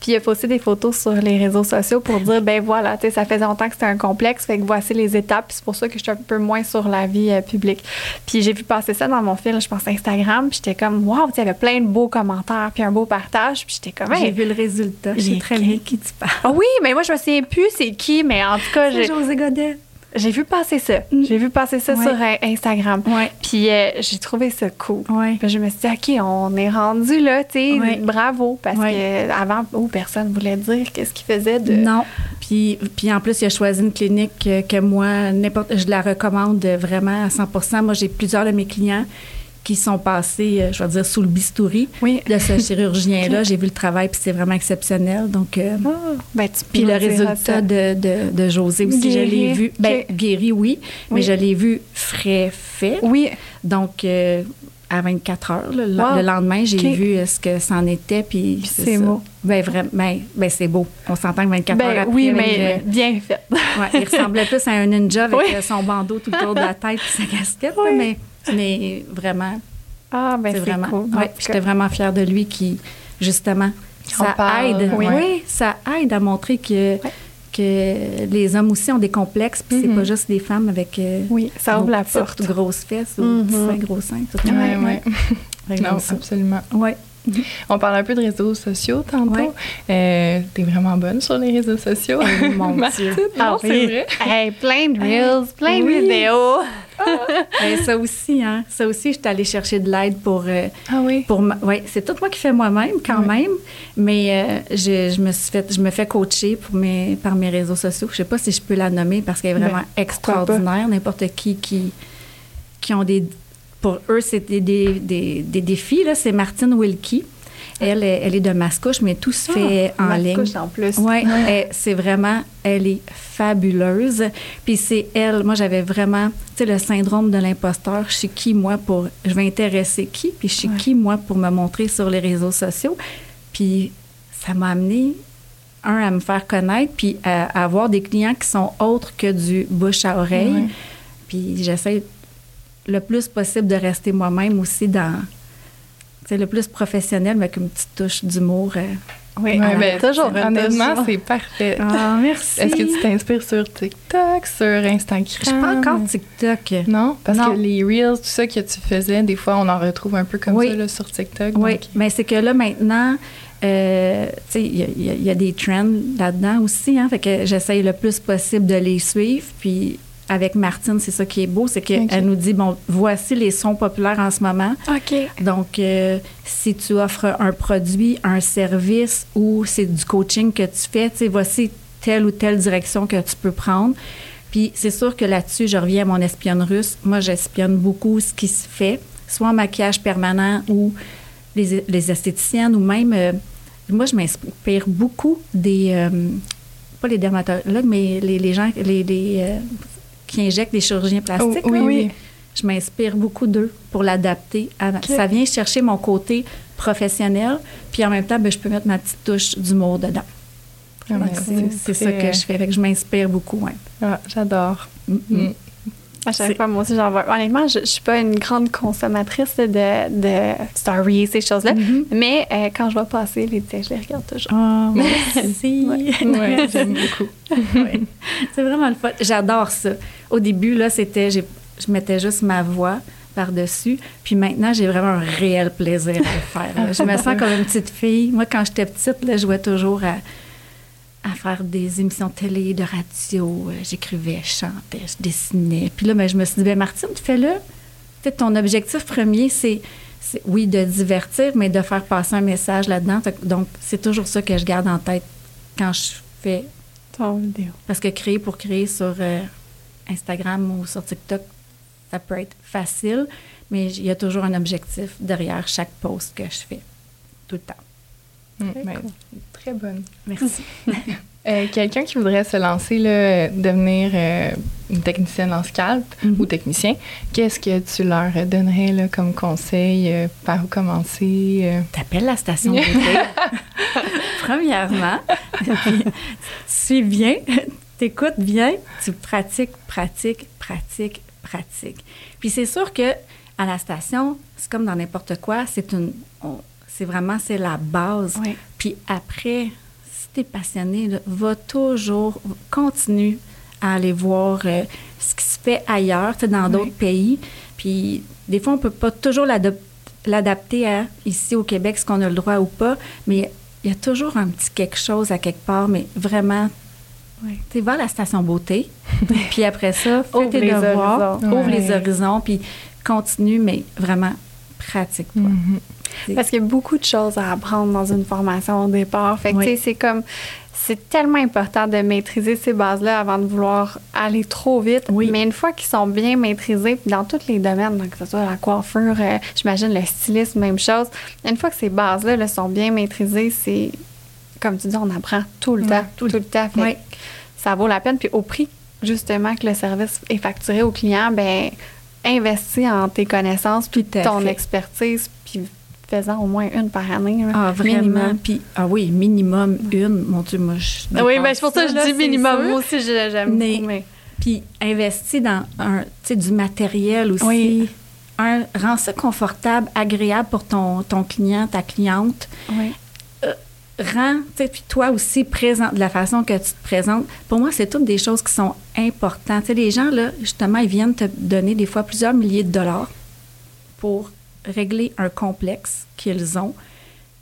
S4: Puis il a posté des photos sur les réseaux sociaux pour dire ben voilà, tu sais, ça faisait longtemps que c'était un complexe, fait que voici les étapes. Puis c'est pour ça que je suis un peu moins sur la vie euh, publique. Puis j'ai vu passer ça dans mon fil, je pense Instagram, puis j'étais comme waouh, il y avait plein de beaux commentaires, puis un beau partage, puis j'étais comme
S3: J'ai vu le résultat,
S4: J'ai-
S3: très bien qui tu parles.
S4: ah oui, mais moi, je me souviens plus c'est qui, mais en tout cas, j'ai,
S3: José Godet.
S4: J'ai vu passer ça.
S3: Mm.
S4: J'ai vu passer ça
S3: Ouais.
S4: sur euh, Instagram.
S3: Ouais,
S4: Puis euh, j'ai trouvé ça cool.
S3: ouais.
S4: Puis je me suis dit, OK, on est rendu là, tu sais, bravo. Parce que avant, oh, personne voulait dire qu'est-ce qu'il faisait de.
S3: Non. Puis, puis en plus, il a choisi une clinique que, que moi, n'importe, je la recommande vraiment à 100% Moi, j'ai plusieurs de mes clients qui sont passés, euh, je vais dire, sous le bistouri
S4: Oui.
S3: de ce chirurgien-là. J'ai vu le travail, puis c'est vraiment exceptionnel. Donc, euh,
S4: Ah, ben, tu
S3: Puis le résultat de, de, de José aussi, je l'ai
S4: Guéri,
S3: vu. Ben, guéri, oui, mais
S4: Oui.
S3: je l'ai vu frais fait.
S4: Oui.
S3: Donc, euh, à 24 heures, le,
S4: Wow.
S3: le lendemain, j'ai vu euh, ce que c'en était. Puis,
S4: c'est beau.
S3: Ben, vraiment, ben, ben, c'est beau. On s'entend que 24 heures
S4: Ben
S3: après.
S4: oui, mais bien fait.
S3: ouais, il ressemblait plus à un ninja avec
S4: Oui.
S3: euh, son bandeau tout autour de la tête et sa casquette.
S4: Oui.
S3: mais, mais vraiment,
S4: Ah, ben
S3: c'est
S4: c'est
S3: vraiment.
S4: cool.
S3: ouais, J'étais vraiment fière de lui qui, justement,
S2: On
S3: ça
S2: parle,
S3: aide.
S2: oui.
S3: Oui, ça aide à montrer que, que les hommes aussi ont des complexes, puis c'est
S2: Mhm.
S3: pas juste des femmes avec. euh,
S4: Oui, ça ouvre la porte.
S3: grosses fesses ou
S4: Mhm.
S3: petits seins, gros seins. tout ça.
S2: Ouais, ouais. Non,
S3: ça.
S2: absolument.
S3: Ouais.
S2: On parle un peu de réseaux sociaux tantôt.
S3: Ouais.
S2: Euh, T'es vraiment bonne sur les réseaux sociaux.
S3: Oh, mon
S2: Martine,
S3: Dieu.
S2: non,
S4: Ah
S2: c'est
S4: oui.
S2: vrai.
S4: Hey, plein de reels, plein de
S3: Oui.
S4: vidéos.
S3: Ben, ça aussi, hein. Ça aussi, je suis allée chercher de l'aide pour. euh,
S2: Ah oui?
S3: pour ouais, c'est tout moi qui fais moi-même quand
S2: Oui.
S3: même, mais euh, je, je me suis fait, je me fais coacher pour mes, par mes réseaux sociaux. Je sais pas si je peux la nommer parce qu'elle est vraiment
S4: Ben,
S3: extraordinaire. N'importe qui qui qui ont des, pour eux c'est des, des, des, des défis là. C'est Martine Wilkie. Elle, est- elle est de Mascouche, mais tout se fait
S4: Ah,
S3: en
S4: ma
S3: ligne.
S4: couche en plus.
S3: Oui, c'est vraiment, elle est fabuleuse. Puis c'est elle, moi j'avais vraiment, tu sais, le syndrome de l'imposteur. Je suis qui, moi, pour, je vais intéresser qui, puis je suis
S4: Ouais.
S3: qui, moi, pour me montrer sur les réseaux sociaux? Puis ça m'a amené, un, à me faire connaître, puis à, à avoir des clients qui sont autres que du bouche à oreille.
S2: Ouais.
S3: Puis j'essaie le plus possible de rester moi-même aussi dans, sais, le plus professionnel, mais avec une petite touche d'humour. euh.
S4: Oui,
S2: Ouais, ben,
S4: toujours.
S2: Honnêtement, c'est parfait.
S3: Ah, merci.
S2: Est-ce que tu t'inspires sur TikTok, sur Instagram?
S3: Je suis pas encore TikTok.
S2: Non, parce
S3: Non.
S2: que les reels, tout ça que tu faisais, des fois, on en retrouve un peu comme
S3: Oui.
S2: ça là, sur TikTok.
S3: Oui,
S2: donc-
S3: mais c'est que là, maintenant, euh, y, y il y a des trends là-dedans aussi, hein, fait que j'essaye le plus possible de les suivre, puis avec Martine, c'est ça qui est beau, c'est qu'elle
S2: Ok.
S3: nous dit, bon, voici les sons populaires en ce moment,
S4: OK.
S3: donc euh, si tu offres un produit, un service ou c'est du coaching que tu fais, tu sais, voici telle ou telle direction que tu peux prendre. Puis c'est sûr que là-dessus, je reviens à mon espionne russe. Moi, j'espionne beaucoup ce qui se fait, soit en maquillage permanent ou les, les esthéticiennes ou même. euh, moi, je m'inspire beaucoup des. euh, pas les dermatologues, mais les, les gens les, les, euh, qui injectent des chirurgiens plastiques.
S2: Oh, oui,
S3: là.
S2: oui.
S3: Je m'inspire beaucoup d'eux pour l'adapter. à Ça vient chercher mon côté professionnel, puis en même temps, ben, je peux mettre ma petite touche d'humour dedans.
S2: Ah,
S3: c'est ça que je fais. Fait que je m'inspire beaucoup, ouais.
S2: Ah, J'adore.
S3: Mm, mm.
S2: Mm.
S4: À chaque fois, moi aussi, j'en vois. Honnêtement, je, je suis pas une grande consommatrice de, de stories, ces choses-là.
S3: Mhm.
S4: Mais euh, quand je vais passer les tiens, je les regarde toujours.
S3: Ah, moi aussi.
S2: Ouais, j'aime beaucoup.
S3: Ouais. C'est vraiment le fun. J'adore ça. Au début, là, c'était, je mettais juste ma voix par-dessus. Puis maintenant, j'ai vraiment un réel plaisir à le faire. là. Je me sens comme une petite fille. Moi, quand j'étais petite, là, je jouais toujours à, à faire des émissions de télé, de radio. Euh, J'écrivais, je chantais, je dessinais. Puis là, ben, je me suis dit, ben Martine, fais-le. Ton objectif premier, c'est, c'est, oui, de divertir, mais de faire passer un message là-dedans. Donc, c'est toujours ça que je garde en tête quand je fais
S4: Ton vidéo.
S3: parce que créer pour créer sur euh, Instagram ou sur TikTok, ça peut être facile, mais il y a toujours un objectif derrière chaque post que je fais, tout le temps.
S2: Mm,
S4: Très
S2: bonne.
S3: Merci.
S2: Euh, Quelqu'un qui voudrait se lancer, là, devenir euh, une technicienne en scalp
S3: Mhm.
S2: ou technicien, qu'est-ce que tu leur donnerais là, comme conseil? euh, par où commencer? euh?
S3: T'appelles la station beauté. Premièrement, puis tu suis bien, t'écoutes bien, tu pratiques, pratiques, pratiques, pratiques. Puis c'est sûr que à la station, c'est comme dans n'importe quoi, c'est une, on- c'est vraiment c'est la base.
S4: Oui.
S3: Puis après, si tu es passionné, là, va toujours, continue à aller voir euh, ce qui se fait ailleurs, dans d'autres pays. Puis des fois, on peut pas toujours l'adapter à ici au Québec, ce qu'on a le droit ou pas, mais il y a toujours un petit quelque chose à quelque part, mais vraiment,
S4: Oui.
S3: tu sais, va à la station beauté, puis après ça, fais
S4: Ouvre
S3: tes
S4: les
S3: devoirs,
S4: horizons.
S3: ouvre les horizons, puis continue, mais vraiment pratique-toi.
S2: Mhm.
S4: Parce qu'il y a beaucoup de choses à apprendre dans une formation au départ. Fait que,
S3: Oui.
S4: tu sais, c'est comme. C'est tellement important de maîtriser ces bases-là avant de vouloir aller trop vite.
S3: Oui.
S4: Mais une fois qu'ils sont bien maîtrisés, puis dans tous les domaines, donc que ce soit la coiffure, euh, j'imagine le stylisme, même chose. Une fois que ces bases-là là, sont bien maîtrisées, c'est. Comme tu dis, on apprend tout le temps.
S3: tout
S4: Tout,
S3: le-
S4: temps. Fait que ça vaut la peine. Puis au prix, justement, que le service est facturé au client, ben investis en tes connaissances, puis ton
S3: fait.
S4: expertise, puis faisant au moins une par année. là.
S3: Ah, vraiment.
S4: Minimum.
S3: Puis, ah oui, minimum une. Mon Dieu, moi, je.
S4: Ah oui,
S3: dépasse
S4: ben c'est pour ça que je
S3: là,
S4: dis minimum.
S3: sûr.
S4: Moi aussi, je- j'aime
S3: Mais-
S4: beaucoup. Mais...
S3: Puis, investis dans un, tu sais, du matériel aussi.
S4: Oui.
S3: Un, rends ça confortable, agréable pour ton, ton client, ta cliente.
S4: Oui.
S3: Rends, tu sais, puis toi aussi, présente de la façon que tu te présentes. Pour moi, c'est toutes des choses qui sont importantes. Tu sais, les gens, là, justement, ils viennent te donner des fois plusieurs milliers de dollars pour régler un complexe qu'ils ont.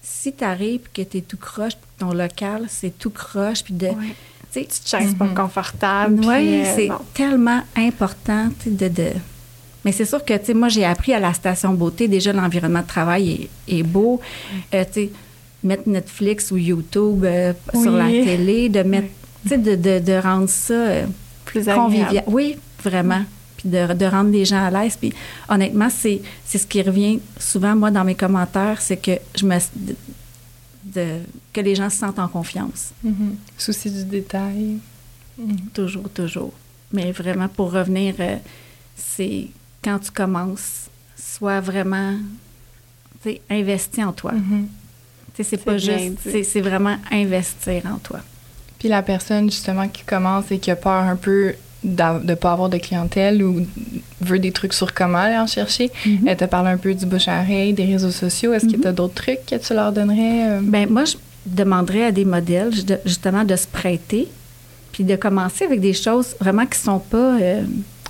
S3: Si tu arrives et que tu es tout croche, puis ton local, c'est tout croche, puis de. Tu
S4: Petite chaise pas confortable.
S3: oui,
S4: euh,
S3: c'est
S4: bon.
S3: tellement important de, de- Mais c'est sûr que, tu sais, moi, j'ai appris à la station beauté, déjà, l'environnement de travail est, est beau. Euh, tu sais, mettre Netflix ou YouTube euh, sur la télé, de mettre, de, de, de rendre ça euh,
S4: plus
S3: convivial. Oui, vraiment. Puis de, de rendre les gens à l'aise. Puis honnêtement, c'est, c'est ce qui revient souvent, moi, dans mes commentaires, c'est que je me... que les gens se sentent en confiance.
S2: Mhm. Souci du détail. Mhm.
S3: Toujours, toujours. Mais vraiment, pour revenir, euh, c'est quand tu commences, sois vraiment tu sais, investi en toi.
S2: Mhm.
S3: C'est pas juste, c'est vraiment investir en toi.
S2: Puis la personne justement qui commence et qui a peur un peu de ne pas avoir de clientèle ou veut des trucs sur comment aller en chercher, mm-hmm. elle te parle un peu du bouche à oreille, des réseaux sociaux. Est-ce que tu as d'autres trucs que tu leur donnerais? Euh?
S3: Ben moi, je demanderais à des modèles justement de se prêter puis de commencer avec des choses vraiment qui sont pas... Euh,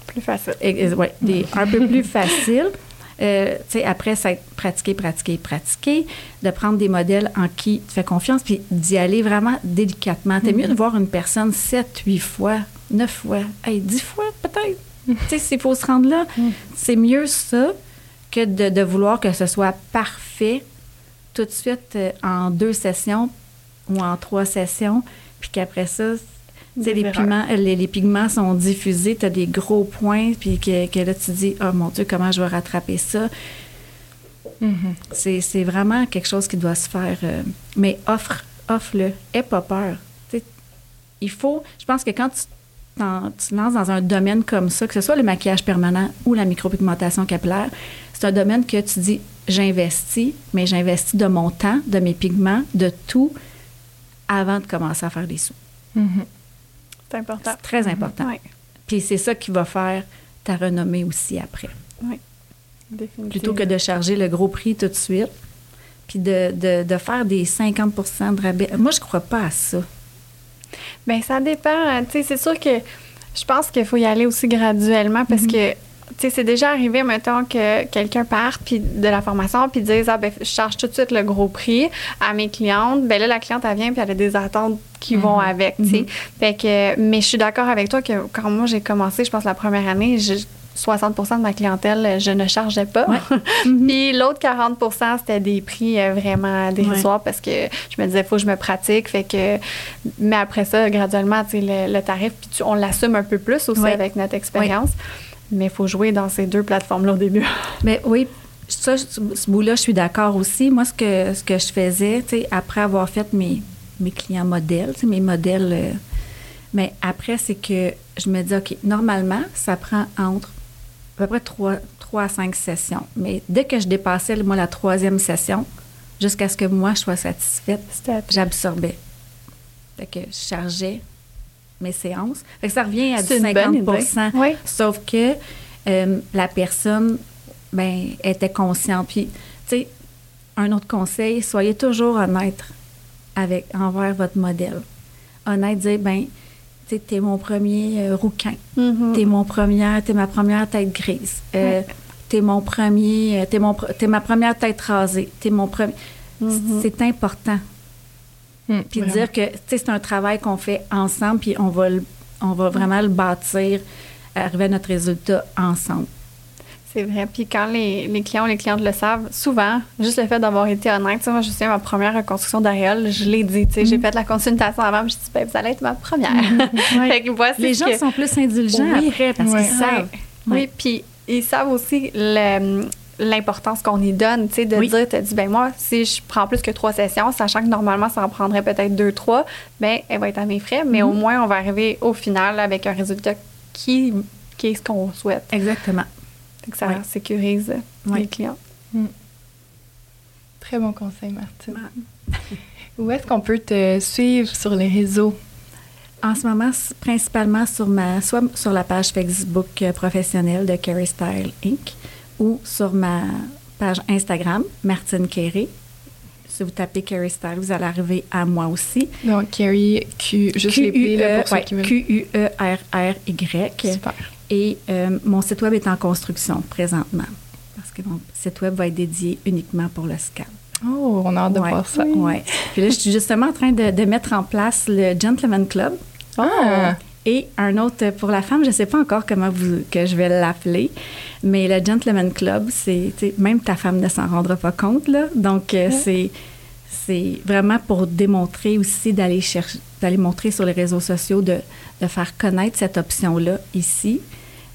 S4: plus faciles.
S3: Ouais, des, un peu plus faciles. Euh, après, ça pratiquer, pratiquer, pratiquer, de prendre des modèles en qui tu fais confiance, puis d'y aller vraiment délicatement. T'es mieux de mm-hmm. voir une personne 7, 8 fois, 9 fois, hey, 10 fois peut-être. tu sais, s'il faut se rendre là, mm. c'est mieux ça que de, vouloir que ce soit parfait tout de suite euh, en deux sessions ou en trois sessions, puis qu'après ça, les pigments, les, pigments sont diffusés, tu as des gros points, puis que, là, tu dis, oh mon Dieu, comment je vais rattraper ça? Mm-hmm. C'est vraiment quelque chose qui doit se faire. Euh, mais offre, offre-le. Aie pas peur. il faut, je pense que quand tu, tu lances dans un domaine comme ça, que ce soit le maquillage permanent ou la micropigmentation capillaire, c'est un domaine que tu dis, j'investis, mais j'investis de mon temps, de mes pigments, de tout, avant de commencer à faire des sous.
S4: Mm-hmm. C'est important.
S3: C'est très important. Puis c'est ça qui va faire ta renommée aussi après.
S4: Oui, définitivement.
S3: Plutôt que de charger le gros prix tout de suite, puis de, de, de faire des 50% de rabais. Moi, je crois pas à ça.
S4: Bien, ça dépend. Hein. Tu sais, c'est sûr que je pense qu'il faut y aller aussi graduellement parce mhm. que c'est déjà arrivé, mettons, que quelqu'un parte puis de la formation puis dise, ah, ben, je charge tout de suite le gros prix à mes clientes. Ben là, la cliente, elle vient puis elle a des attentes qui vont mhm. avec, tu sais. Mhm. Fait que, mais je suis d'accord avec toi que quand moi j'ai commencé, je pense la première année, 60% de ma clientèle, je ne chargeais pas. Mhm. puis l'autre 40% c'était des prix euh, vraiment dérisoires parce que je me disais, il faut que je me pratique. Fait que, mais après ça, graduellement, sais, le, tarif, puis on l'assume un peu plus aussi avec notre expérience. Mais il faut jouer dans ces deux plateformes-là au début.
S3: Mais oui, ça, ce bout-là, je suis d'accord aussi. Moi, ce que, ce que je faisais, après avoir fait mes, mes clients modèles, mes modèles. Euh, mais après, c'est que je me dis, OK, normalement, ça prend entre à peu près trois, trois à cinq sessions. Mais dès que je dépassais, moi, la troisième session, jusqu'à ce que moi, je sois satisfaite, j'absorbais. Fait que je chargeais mes séances. ça revient à du 50% Sauf que euh, la personne ben, était consciente. Puis, tu sais, un autre conseil, soyez toujours honnête avec, envers votre modèle. Honnête, dire, ben, tu sais, t'es mon premier euh, rouquin. Mm-hmm. T'es mon première, t'es ma première tête grise. Euh, T'es mon premier, t'es, mon, t'es ma première tête rasée. T'es mon premier. Mm-hmm. C'est important Hmm, puis dire que c'est un travail qu'on fait ensemble, puis on va, on va vraiment le bâtir, arriver à notre résultat ensemble.
S4: C'est vrai. Puis quand les, les, clients ou les clientes le savent, souvent, juste le fait d'avoir été honnête, moi, je sais, ma première reconstruction d'aréole, je l'ai dit, j'ai hmm. fait la consultation avant, je me suis dit, ben, vous allez être ma première.
S3: Hmm. les gens sont plus indulgents après parce qu'ils savent.
S4: Oui, puis ils savent aussi le, l'importance qu'on y donne, tu sais, de dire, tu dit, ben moi, si je prends plus que trois sessions, sachant que normalement, ça en prendrait peut-être deux, trois, ben elle va être à mes frais, mais au mhm. moins, on va arriver au final avec un résultat qui, qui est ce qu'on souhaite.
S3: Exactement.
S4: Donc, ça sécurise les clients. Mm.
S2: Très bon conseil, Martine. Où est-ce qu'on peut te suivre sur les réseaux?
S3: En ce moment, principalement sur ma, soit sur la page Facebook euh, professionnelle de Carrie Style Inc ou sur ma page Instagram, Martine Kerry. Si vous tapez Carrie Style, vous allez arriver à moi aussi.
S2: Donc, Carrie, Q, juste Q -U -E,
S3: Q-U-E-R-R-Y. Super. Et euh, mon site web est en construction présentement parce que mon site web va être dédié uniquement pour le scan.
S2: Oh, on a hâte de voir ça.
S3: Oui. Puis là, je suis justement en train de, de mettre en place le Gentleman Club.
S2: Ah!
S3: Et un autre pour la femme, je ne sais pas encore comment vous, que je vais l'appeler, mais le Gentleman Club, c'est même ta femme ne s'en rendra pas compte là. Donc euh, c'est c'est vraiment pour démontrer aussi d'aller chercher, d'aller montrer sur les réseaux sociaux de, de faire connaître cette option-là ici.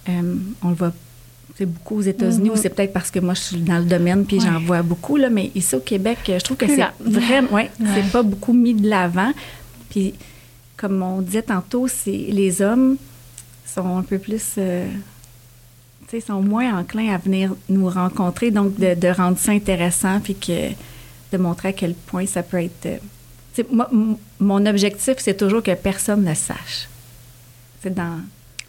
S3: Euh, on le voit c'est beaucoup aux États-Unis ou mm-hmm. c'est peut-être parce que moi je suis dans le domaine puis j'en vois beaucoup là, mais ici au Québec, je trouve que c'est vraiment, ouais, c'est pas beaucoup mis de l'avant. Puis comme on disait tantôt, c'est les hommes sont un peu plus, euh, tu sais, sont moins enclins à venir nous rencontrer, donc de, rendre ça intéressant, puis que de montrer à quel point ça peut être. Euh, moi, mon objectif, c'est toujours que personne ne sache. C'est dans.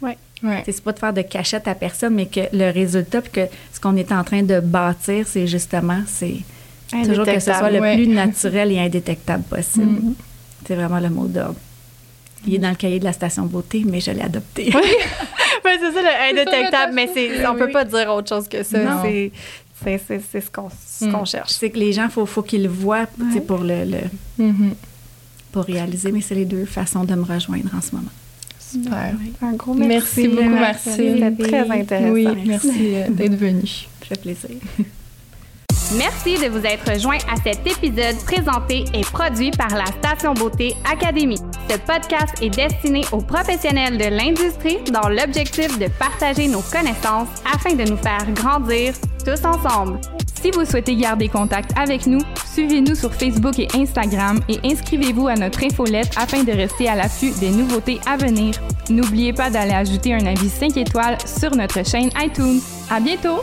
S2: Ouais.
S3: Ouais. C'est pas de faire de cachette à personne, mais que le résultat, puis que ce qu'on est en train de bâtir, c'est justement, c'est toujours que ce soit le plus naturel et indétectable possible. Mm-hmm. C'est vraiment le mot d'ordre. Il est dans le cahier de la station beauté, mais je l'ai adopté.
S2: Oui, c'est ça, le indétectable, mais c'est, on peut pas dire autre chose que ça. C'est, c'est, ce qu'on, ce qu'on cherche.
S3: C'est que les gens, il faut, faut qu'ils le voient pour le, mm-hmm. pour réaliser, mais c'est les deux façons de me rejoindre en ce moment.
S1: Super.
S2: Un gros merci.
S1: Merci beaucoup, merci.
S2: C'était très intéressant.
S1: Oui, merci, euh, d'être venu.
S3: Ça fait plaisir.
S4: Merci de vous être joint à cet épisode présenté et produit par la Station Beauté Académie. Ce podcast est destiné aux professionnels de l'industrie dans l'objectif de partager nos connaissances afin de nous faire grandir tous ensemble.
S1: Si vous souhaitez garder contact avec nous, suivez-nous sur Facebook et Instagram et inscrivez-vous à notre infolette afin de rester à l'affût des nouveautés à venir. N'oubliez pas d'aller ajouter un avis 5 étoiles sur notre chaîne iTunes. À bientôt!